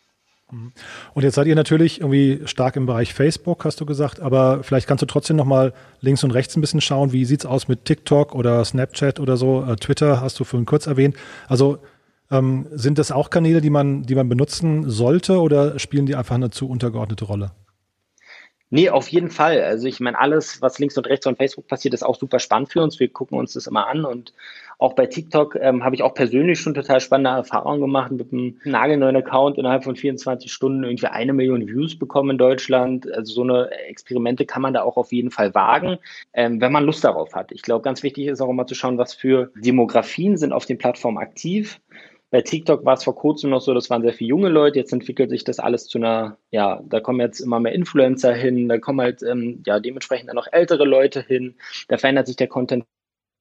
Mhm. Und jetzt seid ihr natürlich irgendwie stark im Bereich Facebook, hast du gesagt, aber vielleicht kannst du trotzdem noch mal links und rechts ein bisschen schauen, wie sieht es aus mit TikTok oder Snapchat oder so, äh, Twitter hast du vorhin kurz erwähnt. Also ähm, sind das auch Kanäle, die man, die man benutzen sollte oder spielen die einfach eine zu untergeordnete Rolle? Nee, auf jeden Fall. Also ich meine, alles, was links und rechts von Facebook passiert, ist auch super spannend für uns. Wir gucken uns das immer an und auch bei TikTok ähm, habe ich auch persönlich schon total spannende Erfahrungen gemacht mit einem nagelneuen Account innerhalb von 24 Stunden irgendwie eine Million Views bekommen in Deutschland. Also so eine Experimente kann man da auch auf jeden Fall wagen, ähm, wenn man Lust darauf hat. Ich glaube, ganz wichtig ist auch immer zu schauen, was für Demografien sind auf den Plattformen aktiv bei TikTok war es vor kurzem noch so, das waren sehr viele junge Leute. Jetzt entwickelt sich das alles zu einer, ja, da kommen jetzt immer mehr Influencer hin, da kommen halt ähm, ja dementsprechend dann noch ältere Leute hin. Da verändert sich der Content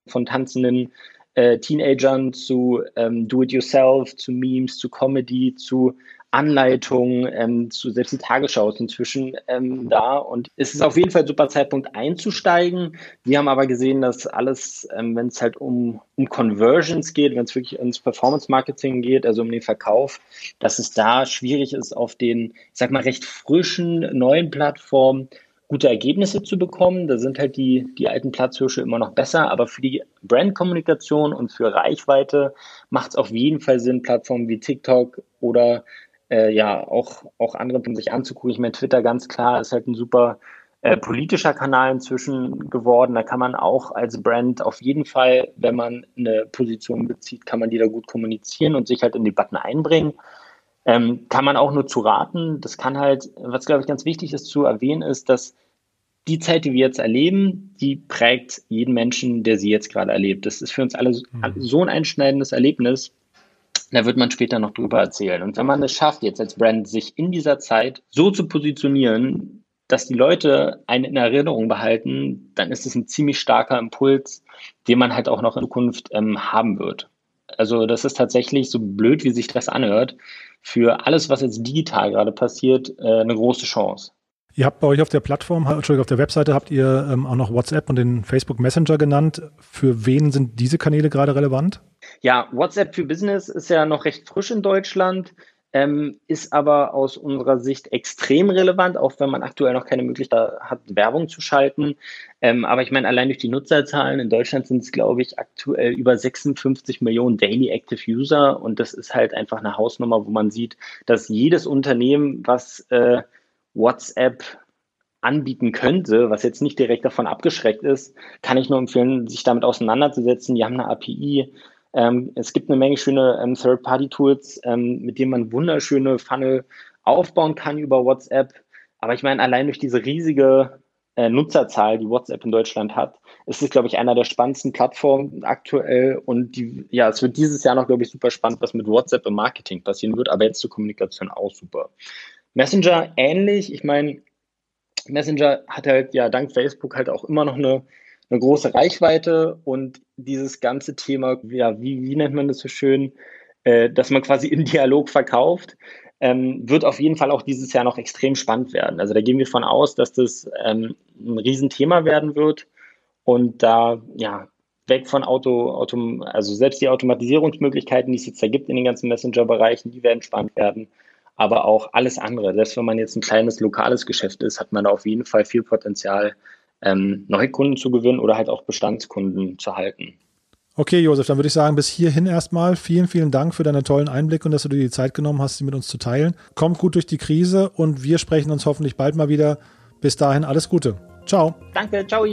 von tanzenden äh, Teenagern zu ähm, Do-it-yourself, zu Memes, zu Comedy, zu Anleitungen ähm, zu selbst die Tagesschau ist inzwischen ähm, da und es ist auf jeden Fall ein super Zeitpunkt einzusteigen. Wir haben aber gesehen, dass alles, ähm, wenn es halt um, um Conversions geht, wenn es wirklich ins Performance Marketing geht, also um den Verkauf, dass es da schwierig ist, auf den, ich sag mal, recht frischen neuen Plattformen gute Ergebnisse zu bekommen. Da sind halt die, die alten Platzhirsche immer noch besser, aber für die Brandkommunikation und für Reichweite macht es auf jeden Fall Sinn, Plattformen wie TikTok oder äh, ja auch, auch andere sich anzugucken. Ich meine, Twitter ganz klar ist halt ein super äh, politischer Kanal inzwischen geworden. Da kann man auch als Brand auf jeden Fall, wenn man eine Position bezieht, kann man die da gut kommunizieren und sich halt in Debatten einbringen. Ähm, kann man auch nur zu raten. Das kann halt, was glaube ich ganz wichtig ist zu erwähnen, ist, dass die Zeit, die wir jetzt erleben, die prägt jeden Menschen, der sie jetzt gerade erlebt. Das ist für uns alle mhm. so ein einschneidendes Erlebnis, da wird man später noch drüber erzählen. Und wenn man es schafft, jetzt als Brand sich in dieser Zeit so zu positionieren, dass die Leute einen in Erinnerung behalten, dann ist es ein ziemlich starker Impuls, den man halt auch noch in Zukunft ähm, haben wird. Also das ist tatsächlich, so blöd wie sich das anhört, für alles, was jetzt digital gerade passiert, äh, eine große Chance. Ihr habt bei euch auf der Plattform, Entschuldigung, auf der Webseite habt ihr ähm, auch noch WhatsApp und den Facebook Messenger genannt. Für wen sind diese Kanäle gerade relevant? Ja, WhatsApp für Business ist ja noch recht frisch in Deutschland ähm, ist aber aus unserer Sicht extrem relevant, auch wenn man aktuell noch keine Möglichkeit hat, Werbung zu schalten. Ähm, aber ich meine, allein durch die Nutzerzahlen in Deutschland sind es, glaube ich, aktuell über 56 Millionen Daily Active User und das ist halt einfach eine Hausnummer, wo man sieht, dass jedes Unternehmen, was äh, WhatsApp anbieten könnte, was jetzt nicht direkt davon abgeschreckt ist, kann ich nur empfehlen, sich damit auseinanderzusetzen. Die haben eine API, ähm, es gibt eine Menge schöne ähm, Third-Party-Tools, ähm, mit denen man wunderschöne Funnel aufbauen kann über WhatsApp. Aber ich meine, allein durch diese riesige äh, Nutzerzahl, die WhatsApp in Deutschland hat, ist es, glaube ich, einer der spannendsten Plattformen aktuell. Und die, ja, es wird dieses Jahr noch, glaube ich, super spannend, was mit WhatsApp im Marketing passieren wird, aber jetzt zur Kommunikation auch super. Messenger ähnlich. Ich meine, Messenger hat halt ja dank Facebook halt auch immer noch eine eine große Reichweite und dieses ganze Thema, ja, wie, wie nennt man das so schön, äh, dass man quasi im Dialog verkauft, ähm, wird auf jeden Fall auch dieses Jahr noch extrem spannend werden. Also da gehen wir von aus, dass das ähm, ein Riesenthema werden wird und da, ja, weg von Auto, Auto, also selbst die Automatisierungsmöglichkeiten, die es jetzt da gibt in den ganzen Messenger-Bereichen, die werden spannend werden. Aber auch alles andere, selbst wenn man jetzt ein kleines lokales Geschäft ist, hat man da auf jeden Fall viel Potenzial, ähm, Neukunden zu gewinnen oder halt auch Bestandskunden zu halten. Okay, Josef, dann würde ich sagen, bis hierhin erstmal. Vielen, vielen Dank für deine tollen Einblicke und dass du dir die Zeit genommen hast, sie mit uns zu teilen. Kommt gut durch die Krise und wir sprechen uns hoffentlich bald mal wieder. Bis dahin alles Gute. Ciao. Danke, ciao.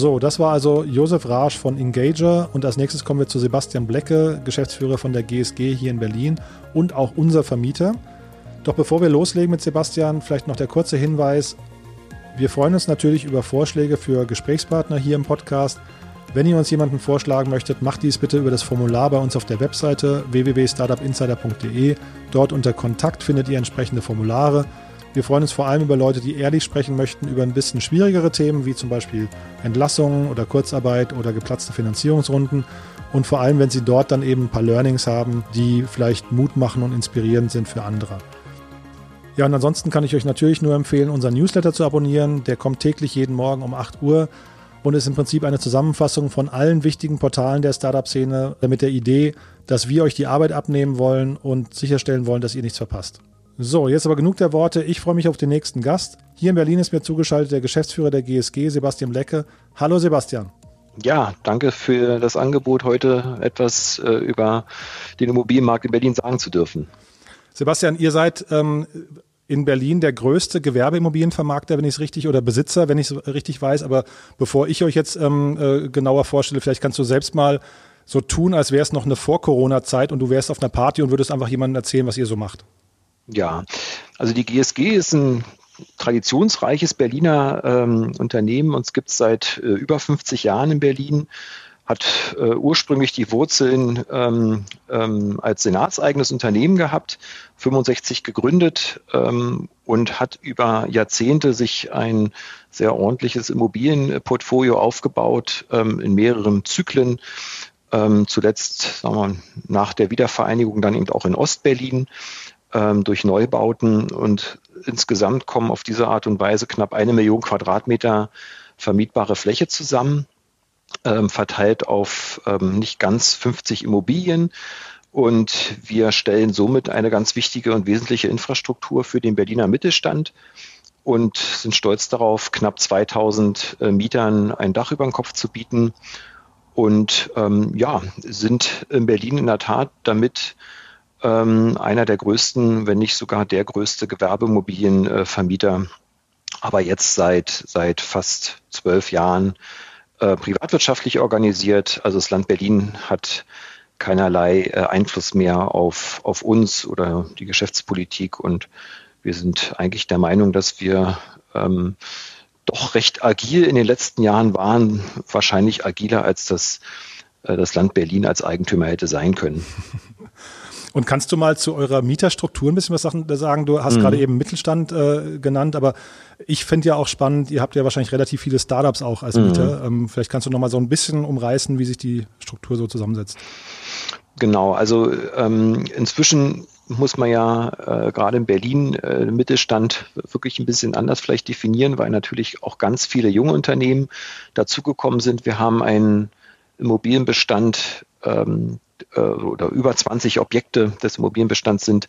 So, das war also Josef Rasch von Engager und als nächstes kommen wir zu Sebastian Blecke, Geschäftsführer von der GSG hier in Berlin und auch unser Vermieter. Doch bevor wir loslegen mit Sebastian, vielleicht noch der kurze Hinweis. Wir freuen uns natürlich über Vorschläge für Gesprächspartner hier im Podcast. Wenn ihr uns jemanden vorschlagen möchtet, macht dies bitte über das Formular bei uns auf der Webseite www.startupinsider.de. Dort unter Kontakt findet ihr entsprechende Formulare. Wir freuen uns vor allem über Leute, die ehrlich sprechen möchten über ein bisschen schwierigere Themen, wie zum Beispiel Entlassungen oder Kurzarbeit oder geplatzte Finanzierungsrunden. Und vor allem, wenn sie dort dann eben ein paar Learnings haben, die vielleicht Mut machen und inspirierend sind für andere. Ja, und ansonsten kann ich euch natürlich nur empfehlen, unseren Newsletter zu abonnieren. Der kommt täglich jeden Morgen um 8 Uhr und ist im Prinzip eine Zusammenfassung von allen wichtigen Portalen der Startup-Szene mit der Idee, dass wir euch die Arbeit abnehmen wollen und sicherstellen wollen, dass ihr nichts verpasst. So, jetzt aber genug der Worte. Ich freue mich auf den nächsten Gast. Hier in Berlin ist mir zugeschaltet der Geschäftsführer der GSG, Sebastian Lecke. Hallo Sebastian. Ja, danke für das Angebot, heute etwas äh, über den Immobilienmarkt in Berlin sagen zu dürfen. Sebastian, ihr seid ähm, in Berlin der größte Gewerbeimmobilienvermarkter, wenn ich es richtig, oder Besitzer, wenn ich es richtig weiß. Aber bevor ich euch jetzt ähm, äh, genauer vorstelle, vielleicht kannst du selbst mal so tun, als wäre es noch eine Vor-Corona-Zeit und du wärst auf einer Party und würdest einfach jemandem erzählen, was ihr so macht. Ja, also die GSG ist ein traditionsreiches Berliner ähm, Unternehmen. Uns gibt es seit äh, über 50 Jahren in Berlin, hat äh, ursprünglich die Wurzeln ähm, ähm, als senatseigenes Unternehmen gehabt, 65 gegründet ähm, und hat über Jahrzehnte sich ein sehr ordentliches Immobilienportfolio aufgebaut ähm, in mehreren Zyklen. Ähm, zuletzt sagen wir, nach der Wiedervereinigung dann eben auch in Ostberlin ähm, durch Neubauten und insgesamt kommen auf diese Art und Weise knapp eine Million Quadratmeter vermietbare Fläche zusammen, ähm, verteilt auf ähm, nicht ganz 50 Immobilien. Und wir stellen somit eine ganz wichtige und wesentliche Infrastruktur für den Berliner Mittelstand und sind stolz darauf, knapp 2000 äh, Mietern ein Dach über den Kopf zu bieten. Und ähm, ja, sind in Berlin in der Tat damit ähm, einer der größten, wenn nicht sogar der größte Gewerbemobilienvermieter, aber jetzt seit, seit fast zwölf Jahren äh, privatwirtschaftlich organisiert. Also das Land Berlin hat keinerlei äh, Einfluss mehr auf, auf uns oder die Geschäftspolitik. Und wir sind eigentlich der Meinung, dass wir ähm, doch recht agil in den letzten Jahren waren, wahrscheinlich agiler als das, äh, das Land Berlin als Eigentümer hätte sein können. Und kannst du mal zu eurer Mieterstruktur ein bisschen was sagen? Du hast mhm. gerade eben Mittelstand äh, genannt, aber ich finde ja auch spannend, ihr habt ja wahrscheinlich relativ viele Startups auch als mhm. Mieter. Ähm, vielleicht kannst du noch mal so ein bisschen umreißen, wie sich die Struktur so zusammensetzt. Genau, also ähm, inzwischen muss man ja äh, gerade in Berlin äh, Mittelstand wirklich ein bisschen anders vielleicht definieren, weil natürlich auch ganz viele junge Unternehmen dazugekommen sind. Wir haben einen Immobilienbestand ähm, äh, oder über 20 Objekte des Immobilienbestands sind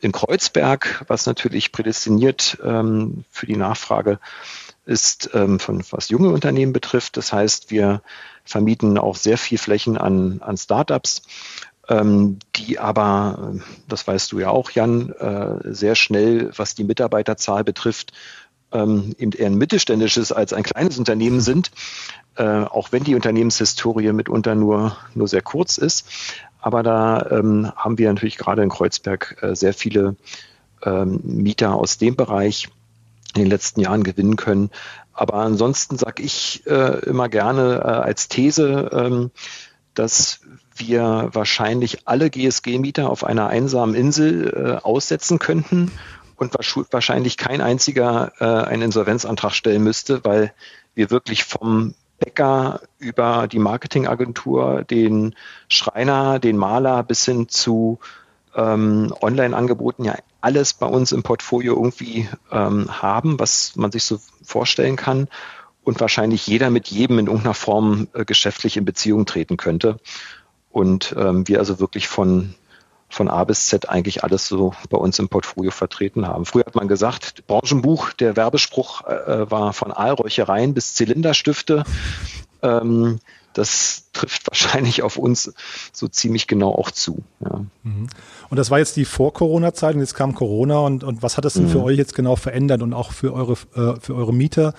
in Kreuzberg, was natürlich prädestiniert ähm, für die Nachfrage ist, ähm, von was junge Unternehmen betrifft. Das heißt, wir vermieten auch sehr viel Flächen an, an Startups, ähm, die aber, das weißt du ja auch, Jan, äh, sehr schnell, was die Mitarbeiterzahl betrifft, ähm, eben eher ein mittelständisches als ein kleines Unternehmen sind, äh, auch wenn die Unternehmenshistorie mitunter nur, nur sehr kurz ist. Aber da ähm, haben wir natürlich gerade in Kreuzberg äh, sehr viele ähm, Mieter aus dem Bereich in den letzten Jahren gewinnen können. Aber ansonsten sage ich äh, immer gerne äh, als These, ähm, dass wir wahrscheinlich alle GSG-Mieter auf einer einsamen Insel äh, aussetzen könnten und wahrscheinlich kein einziger äh, einen Insolvenzantrag stellen müsste, weil wir wirklich vom Bäcker über die Marketingagentur, den Schreiner, den Maler bis hin zu ähm, Online-Angeboten ja alles bei uns im Portfolio irgendwie ähm, haben, was man sich so vorstellen kann und wahrscheinlich jeder mit jedem in irgendeiner Form äh, geschäftlich in Beziehung treten könnte. Und ähm, wir also wirklich von von A bis Z eigentlich alles so bei uns im Portfolio vertreten haben. Früher hat man gesagt, Branchenbuch, der Werbespruch äh, war von Aalräuchereien bis Zylinderstifte. Ähm, das trifft wahrscheinlich auf uns so ziemlich genau auch zu. Ja. Mhm. Und das war jetzt die Vor-Corona-Zeit und jetzt kam Corona und, und was hat das denn mhm. für euch jetzt genau verändert und auch für eure, äh, für eure Mieter?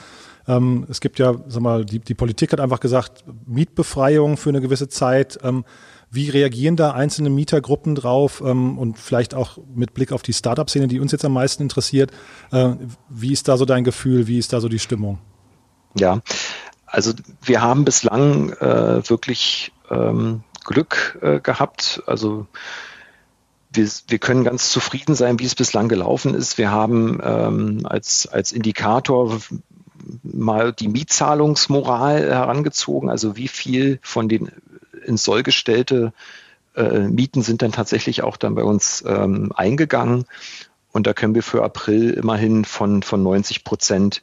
Ähm, es gibt ja, sag mal, die, die Politik hat einfach gesagt, Mietbefreiung für eine gewisse Zeit. Ähm, wie reagieren da einzelne Mietergruppen drauf ähm, und vielleicht auch mit Blick auf die Startup-Szene, die uns jetzt am meisten interessiert? Äh, wie ist da so dein Gefühl? Wie ist da so die Stimmung? Ja, also wir haben bislang äh, wirklich ähm, Glück äh, gehabt. Also wir, wir können ganz zufrieden sein, wie es bislang gelaufen ist. Wir haben ähm, als, als Indikator mal die Mietzahlungsmoral herangezogen, also wie viel von den ins Soll gestellte äh, Mieten sind dann tatsächlich auch dann bei uns ähm, eingegangen. Und da können wir für April immerhin von, von 90 Prozent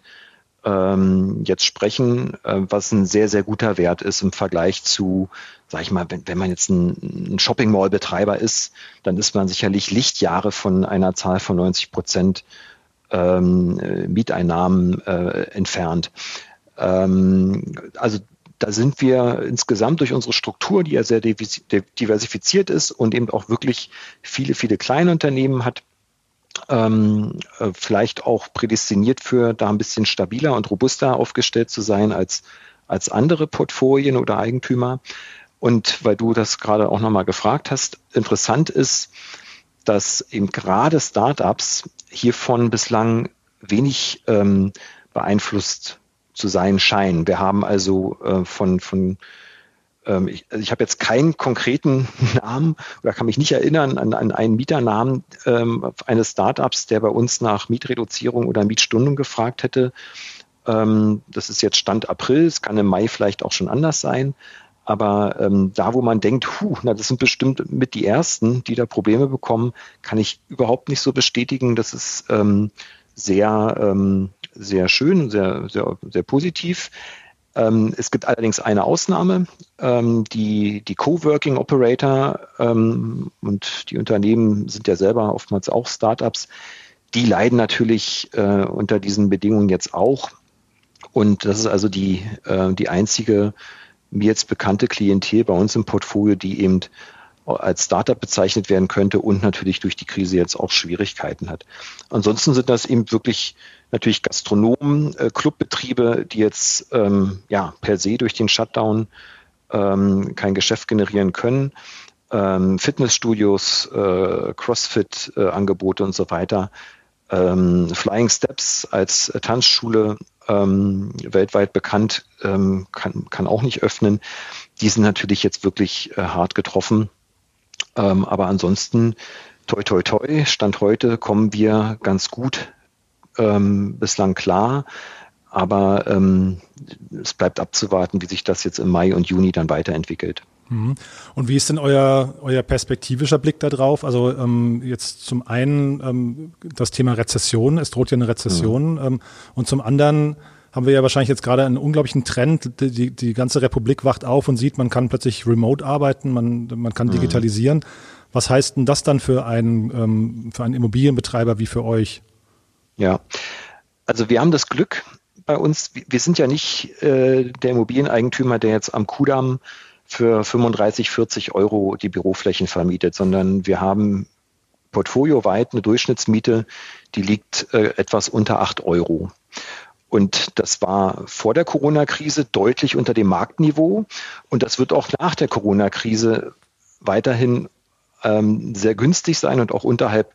ähm, jetzt sprechen, äh, was ein sehr, sehr guter Wert ist im Vergleich zu, sag ich mal, wenn, wenn man jetzt ein, ein Shopping Mall Betreiber ist, dann ist man sicherlich Lichtjahre von einer Zahl von 90 Prozent ähm, Mieteinnahmen äh, entfernt. Ähm, also da sind wir insgesamt durch unsere Struktur, die ja sehr diversifiziert ist und eben auch wirklich viele, viele kleine Unternehmen hat, ähm, äh, vielleicht auch prädestiniert für da ein bisschen stabiler und robuster aufgestellt zu sein als, als andere Portfolien oder Eigentümer. Und weil du das gerade auch nochmal gefragt hast, interessant ist, dass eben gerade Startups hiervon bislang wenig ähm, beeinflusst zu sein scheinen. Wir haben also äh, von, von ähm, ich, also ich habe jetzt keinen konkreten Namen oder kann mich nicht erinnern an, an einen Mieternamen ähm, eines Startups, der bei uns nach Mietreduzierung oder Mietstunden gefragt hätte. Ähm, das ist jetzt Stand April, es kann im Mai vielleicht auch schon anders sein. Aber ähm, da, wo man denkt, huh, na, das sind bestimmt mit die Ersten, die da Probleme bekommen, kann ich überhaupt nicht so bestätigen. Das ist ähm, sehr, ähm, sehr schön, sehr, sehr, sehr positiv. Ähm, es gibt allerdings eine Ausnahme, ähm, die, die Coworking Operator ähm, und die Unternehmen sind ja selber oftmals auch Startups, die leiden natürlich äh, unter diesen Bedingungen jetzt auch. Und das ist also die, äh, die einzige mir jetzt bekannte Klientel bei uns im Portfolio, die eben als Startup bezeichnet werden könnte und natürlich durch die Krise jetzt auch Schwierigkeiten hat. Ansonsten sind das eben wirklich natürlich Gastronomen, äh, Clubbetriebe, die jetzt ähm, ja per se durch den Shutdown ähm, kein Geschäft generieren können. ähm, Fitnessstudios, äh, CrossFit-Angebote äh, und so weiter. Ähm, Flying Steps als Tanzschule ähm, weltweit bekannt, ähm, kann, kann auch nicht öffnen. Die sind natürlich jetzt wirklich äh, hart getroffen. Ähm, aber ansonsten, toi, toi, toi, Stand heute kommen wir ganz gut ähm, bislang klar. Aber ähm, es bleibt abzuwarten, wie sich das jetzt im Mai und Juni dann weiterentwickelt. Mhm. Und wie ist denn euer, euer perspektivischer Blick da drauf? Also ähm, jetzt zum einen ähm, das Thema Rezession, es droht ja eine Rezession. Mhm. Ähm, und zum anderen haben wir ja wahrscheinlich jetzt gerade einen unglaublichen Trend. Die, die ganze Republik wacht auf und sieht, man kann plötzlich remote arbeiten, man, man kann mhm. digitalisieren. Was heißt denn das dann für einen, ähm, für einen Immobilienbetreiber wie für euch? Ja, also wir haben das Glück bei uns, wir sind ja nicht äh, der Immobilieneigentümer, der jetzt am Kudamm für 35, 40 Euro die Büroflächen vermietet, sondern wir haben portfolioweit eine Durchschnittsmiete, die liegt äh, etwas unter 8 Euro. Und das war vor der Corona-Krise deutlich unter dem Marktniveau. Und das wird auch nach der Corona-Krise weiterhin ähm, sehr günstig sein und auch unterhalb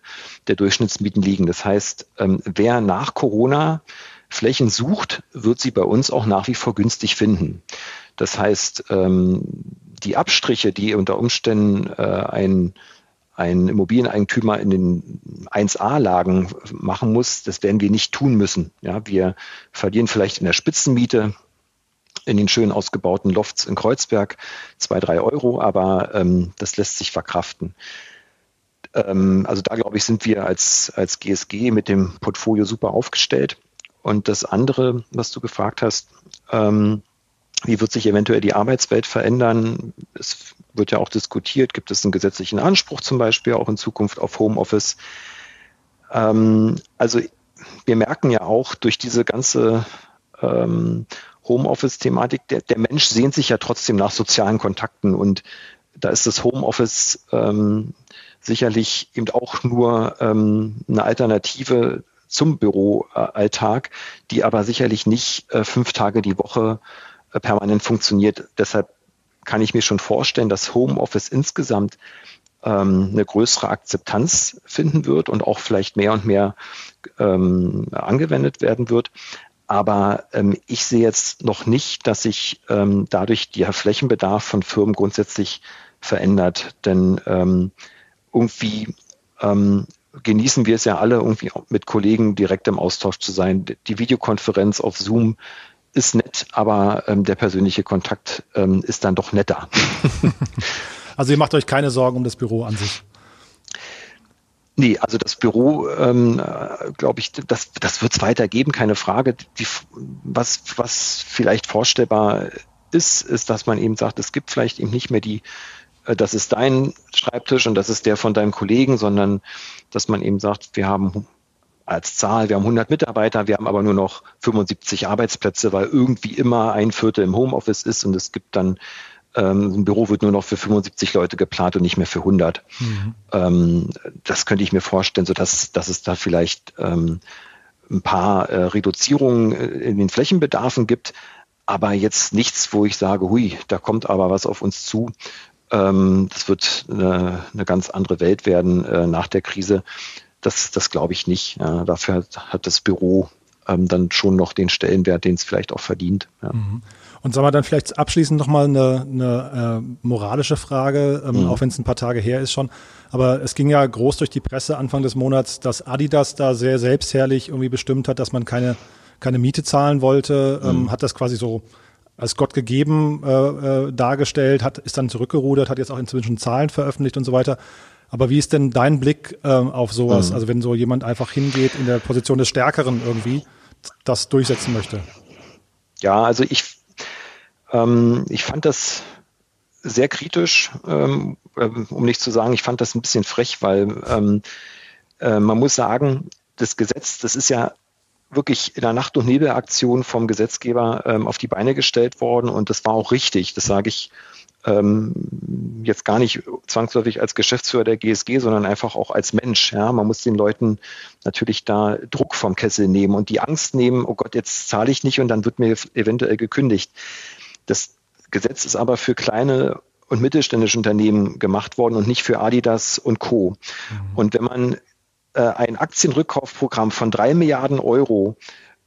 der Durchschnittsmieten liegen. Das heißt, ähm, wer nach Corona Flächen sucht, wird sie bei uns auch nach wie vor günstig finden. Das heißt, ähm, die Abstriche, die unter Umständen äh, ein, ein Immobilieneigentümer in den 1A-Lagen machen muss, das werden wir nicht tun müssen. Ja, wir verlieren vielleicht in der Spitzenmiete in den schön ausgebauten Lofts in Kreuzberg zwei, drei Euro, aber ähm, das lässt sich verkraften. Ähm, also da glaube ich, sind wir als, als GSG mit dem Portfolio super aufgestellt. Und das andere, was du gefragt hast, ähm, wie wird sich eventuell die Arbeitswelt verändern? Es wird ja auch diskutiert, gibt es einen gesetzlichen Anspruch zum Beispiel auch in Zukunft auf Homeoffice? Ähm, also wir merken ja auch durch diese ganze ähm, Homeoffice-Thematik, der, der, Mensch sehnt sich ja trotzdem nach sozialen Kontakten und da ist das Homeoffice ähm, sicherlich eben auch nur ähm, eine Alternative zum Büroalltag, die aber sicherlich nicht äh, fünf Tage die Woche permanent funktioniert. Deshalb kann ich mir schon vorstellen, dass Homeoffice insgesamt ähm, eine größere Akzeptanz finden wird und auch vielleicht mehr und mehr ähm, angewendet werden wird. Aber ähm, ich sehe jetzt noch nicht, dass sich ähm, dadurch der Flächenbedarf von Firmen grundsätzlich verändert. Denn ähm, irgendwie ähm, genießen wir es ja alle, irgendwie mit Kollegen direkt im Austausch zu sein. Die Videokonferenz auf Zoom ist nett, aber ähm, der persönliche Kontakt ähm, ist dann doch netter. also ihr macht euch keine Sorgen um das Büro an sich. Nee, also das Büro, ähm, glaube ich, das, das wird es weitergeben, keine Frage. Die, was, was vielleicht vorstellbar ist, ist, dass man eben sagt, es gibt vielleicht eben nicht mehr die, äh, das ist dein Schreibtisch und das ist der von deinem Kollegen, sondern dass man eben sagt, wir haben als Zahl. Wir haben 100 Mitarbeiter, wir haben aber nur noch 75 Arbeitsplätze, weil irgendwie immer ein Viertel im Homeoffice ist und es gibt dann ähm, ein Büro wird nur noch für 75 Leute geplant und nicht mehr für 100. Mhm. Ähm, das könnte ich mir vorstellen, so dass, es da vielleicht ähm, ein paar äh, Reduzierungen äh, in den Flächenbedarfen gibt, aber jetzt nichts, wo ich sage, hui, da kommt aber was auf uns zu. Das wird eine, eine ganz andere Welt werden äh, nach der Krise. Das, das glaube ich nicht. Ja, dafür hat das Büro ähm, dann schon noch den Stellenwert, den es vielleicht auch verdient. Ja. Mhm. Und sagen wir dann vielleicht abschließend nochmal eine, eine äh, moralische Frage, ähm, mhm. auch wenn es ein paar Tage her ist schon. Aber es ging ja groß durch die Presse Anfang des Monats, dass Adidas da sehr selbstherrlich irgendwie bestimmt hat, dass man keine, keine Miete zahlen wollte, ähm, mhm. hat das quasi so als Gott gegeben äh, äh, dargestellt, hat, ist dann zurückgerudert, hat jetzt auch inzwischen Zahlen veröffentlicht und so weiter. Aber wie ist denn dein Blick ähm, auf sowas? Mhm. Also wenn so jemand einfach hingeht in der Position des Stärkeren irgendwie, das durchsetzen möchte? Ja, also ich, ähm, ich fand das sehr kritisch, ähm, ähm um nicht zu sagen, ich fand das ein bisschen frech, weil ähm, äh, man muss sagen, das Gesetz, das ist ja wirklich in der Nacht- und Nebelaktion vom Gesetzgeber ähm, auf die Beine gestellt worden und das war auch richtig. Das sage ich ähm, jetzt gar nicht zwangsläufig als Geschäftsführer der GSG, sondern einfach auch als Mensch. Ja, man muss den Leuten natürlich da Druck vom Kessel nehmen und die Angst nehmen, oh Gott, jetzt zahle ich nicht und dann wird mir eventuell gekündigt. Das Gesetz ist aber für kleine und mittelständische Unternehmen gemacht worden und nicht für Adidas und Co. Mhm. Und wenn man äh, ein Aktienrückkaufprogramm von drei Milliarden Euro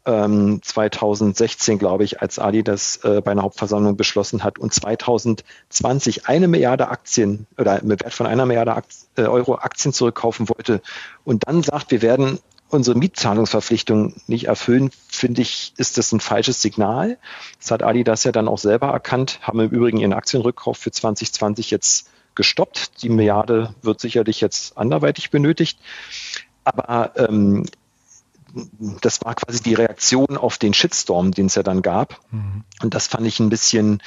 2016, ähm, glaube ich, als Adidas äh, bei einer Hauptversammlung beschlossen hat und 2020 eine Milliarde Aktien oder mit Wert von einer Milliarde Aktien, äh, Euro Aktien zurückkaufen wollte und dann sagt, wir werden unsere Mietzahlungsverpflichtung nicht erfüllen, finde ich, ist das ein falsches Signal. Das hat Adidas ja dann auch selber erkannt, haben im Übrigen ihren Aktienrückkauf für 2020 jetzt gestoppt. Die Milliarde wird sicherlich jetzt anderweitig benötigt. Aber ähm, das war quasi die Reaktion auf den Shitstorm, den es ja dann gab. Mhm. Und das fand ich ein bisschen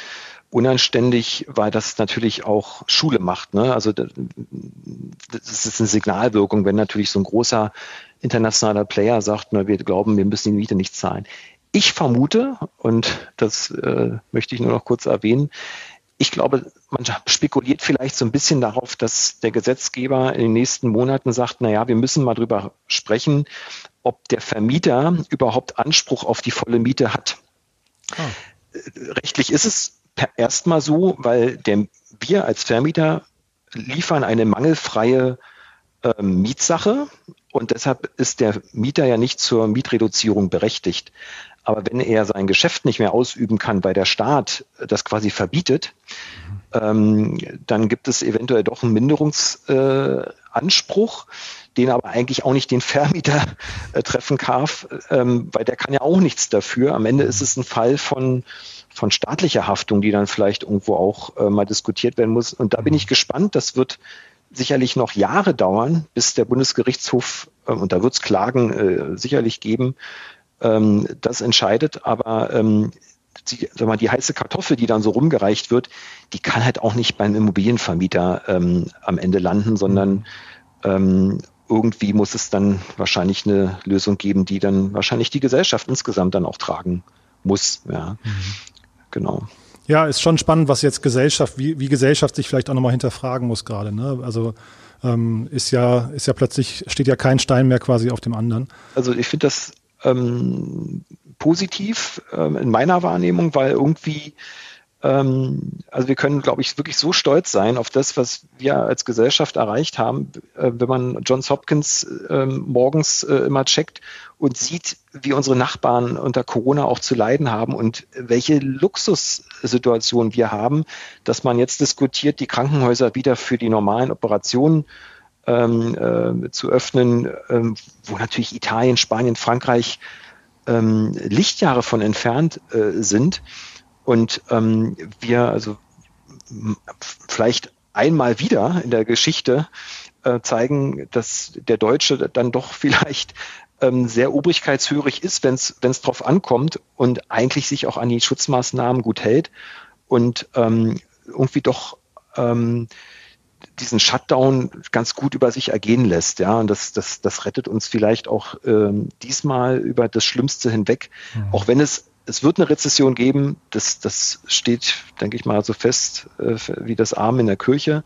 unanständig, weil das natürlich auch Schule macht. Ne? Also das ist eine Signalwirkung, wenn natürlich so ein großer internationaler Player sagt, na, wir glauben, wir müssen die Miete nicht zahlen. Ich vermute, und das äh, möchte ich nur noch kurz erwähnen, ich glaube, man spekuliert vielleicht so ein bisschen darauf, dass der Gesetzgeber in den nächsten Monaten sagt, na ja, wir müssen mal drüber sprechen, ob der Vermieter überhaupt Anspruch auf die volle Miete hat. Ah. Rechtlich ist es erstmal so, weil der, wir als Vermieter liefern eine mangelfreie äh, Mietsache und deshalb ist der Mieter ja nicht zur Mietreduzierung berechtigt. Aber wenn er sein Geschäft nicht mehr ausüben kann, weil der Staat das quasi verbietet, ähm, dann gibt es eventuell doch einen Minderungsanspruch. Äh, den aber eigentlich auch nicht den Vermieter äh, treffen darf, ähm, weil der kann ja auch nichts dafür. Am Ende ist es ein Fall von, von staatlicher Haftung, die dann vielleicht irgendwo auch äh, mal diskutiert werden muss. Und da bin ich gespannt. Das wird sicherlich noch Jahre dauern, bis der Bundesgerichtshof, äh, und da wird es Klagen äh, sicherlich geben, ähm, das entscheidet. Aber ähm, die, mal, die heiße Kartoffel, die dann so rumgereicht wird, die kann halt auch nicht beim Immobilienvermieter ähm, am Ende landen, sondern ähm, irgendwie muss es dann wahrscheinlich eine Lösung geben, die dann wahrscheinlich die Gesellschaft insgesamt dann auch tragen muss. Ja, mhm. genau. Ja, ist schon spannend, was jetzt Gesellschaft, wie, wie Gesellschaft sich vielleicht auch nochmal hinterfragen muss gerade. Ne? Also ähm, ist ja, ist ja plötzlich, steht ja kein Stein mehr quasi auf dem anderen. Also ich finde das ähm, positiv ähm, in meiner Wahrnehmung, weil irgendwie also wir können, glaube ich, wirklich so stolz sein auf das, was wir als Gesellschaft erreicht haben, äh, wenn man Johns Hopkins ähm, morgens äh, immer checkt und sieht, wie unsere Nachbarn unter Corona auch zu leiden haben und welche Luxussituation wir haben, dass man jetzt diskutiert, die Krankenhäuser wieder für die normalen Operationen ähm, äh, zu öffnen, ähm, wo natürlich Italien, Spanien, Frankreich ähm, Lichtjahre von entfernt sind. Und ähm, wir also vielleicht einmal wieder in der Geschichte äh, zeigen, dass der Deutsche dann doch vielleicht ähm, sehr obrigkeitshörig ist, wenn es drauf ankommt und eigentlich sich auch an die Schutzmaßnahmen gut hält und ähm, irgendwie doch ähm, diesen Shutdown ganz gut über sich ergehen lässt. Ja, und das, das, das rettet uns vielleicht auch ähm, diesmal über das Schlimmste hinweg, mhm. auch wenn es es wird eine Rezession geben, das, das steht, denke ich mal, so fest äh, wie das Arm in der Kirche.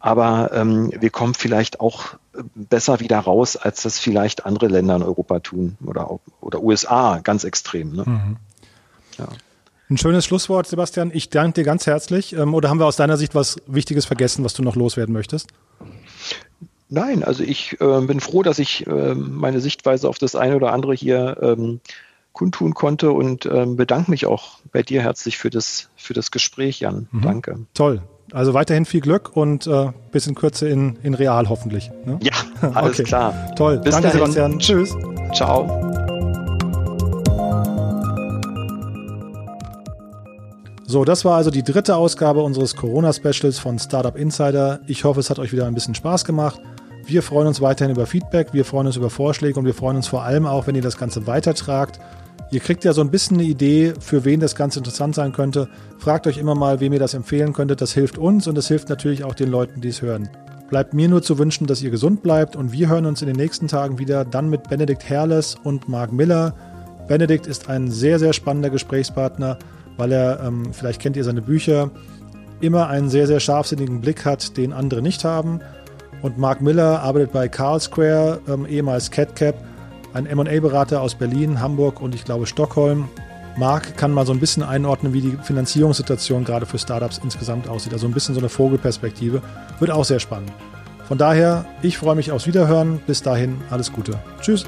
Aber ähm, wir kommen vielleicht auch besser wieder raus, als das vielleicht andere Länder in Europa tun oder, oder USA ganz extrem. Ne? Mhm. Ja. Ein schönes Schlusswort, Sebastian. Ich danke dir ganz herzlich. Ähm, oder haben wir aus deiner Sicht was Wichtiges vergessen, was du noch loswerden möchtest? Nein, also ich äh, bin froh, dass ich äh, meine Sichtweise auf das eine oder andere hier ähm, kundtun konnte und ähm, bedanke mich auch bei dir herzlich für das, für das Gespräch, Jan. Mhm. Danke. Toll. Also weiterhin viel Glück und äh, bis in Kürze in, in Real hoffentlich. Ne? Ja, alles okay. klar. Toll. Bis Danke, dahin. Sebastian. Tschüss. Ciao. So, das war also die dritte Ausgabe unseres Corona-Specials von Startup Insider. Ich hoffe, es hat euch wieder ein bisschen Spaß gemacht. Wir freuen uns weiterhin über Feedback, wir freuen uns über Vorschläge und wir freuen uns vor allem auch, wenn ihr das Ganze weitertragt Ihr kriegt ja so ein bisschen eine Idee, für wen das Ganze interessant sein könnte. Fragt euch immer mal, wem ihr das empfehlen könntet. Das hilft uns und das hilft natürlich auch den Leuten, die es hören. Bleibt mir nur zu wünschen, dass ihr gesund bleibt und wir hören uns in den nächsten Tagen wieder, dann mit Benedikt Herles und Marc Miller. Benedikt ist ein sehr, sehr spannender Gesprächspartner, weil er, ähm, vielleicht kennt ihr seine Bücher, immer einen sehr, sehr scharfsinnigen Blick hat, den andere nicht haben. Und Mark Miller arbeitet bei Carl Square, ähm, ehemals CatCap ein MA-Berater aus Berlin, Hamburg und ich glaube Stockholm. Marc kann mal so ein bisschen einordnen, wie die Finanzierungssituation gerade für Startups insgesamt aussieht. Also ein bisschen so eine Vogelperspektive. Wird auch sehr spannend. Von daher, ich freue mich aufs Wiederhören. Bis dahin, alles Gute. Tschüss.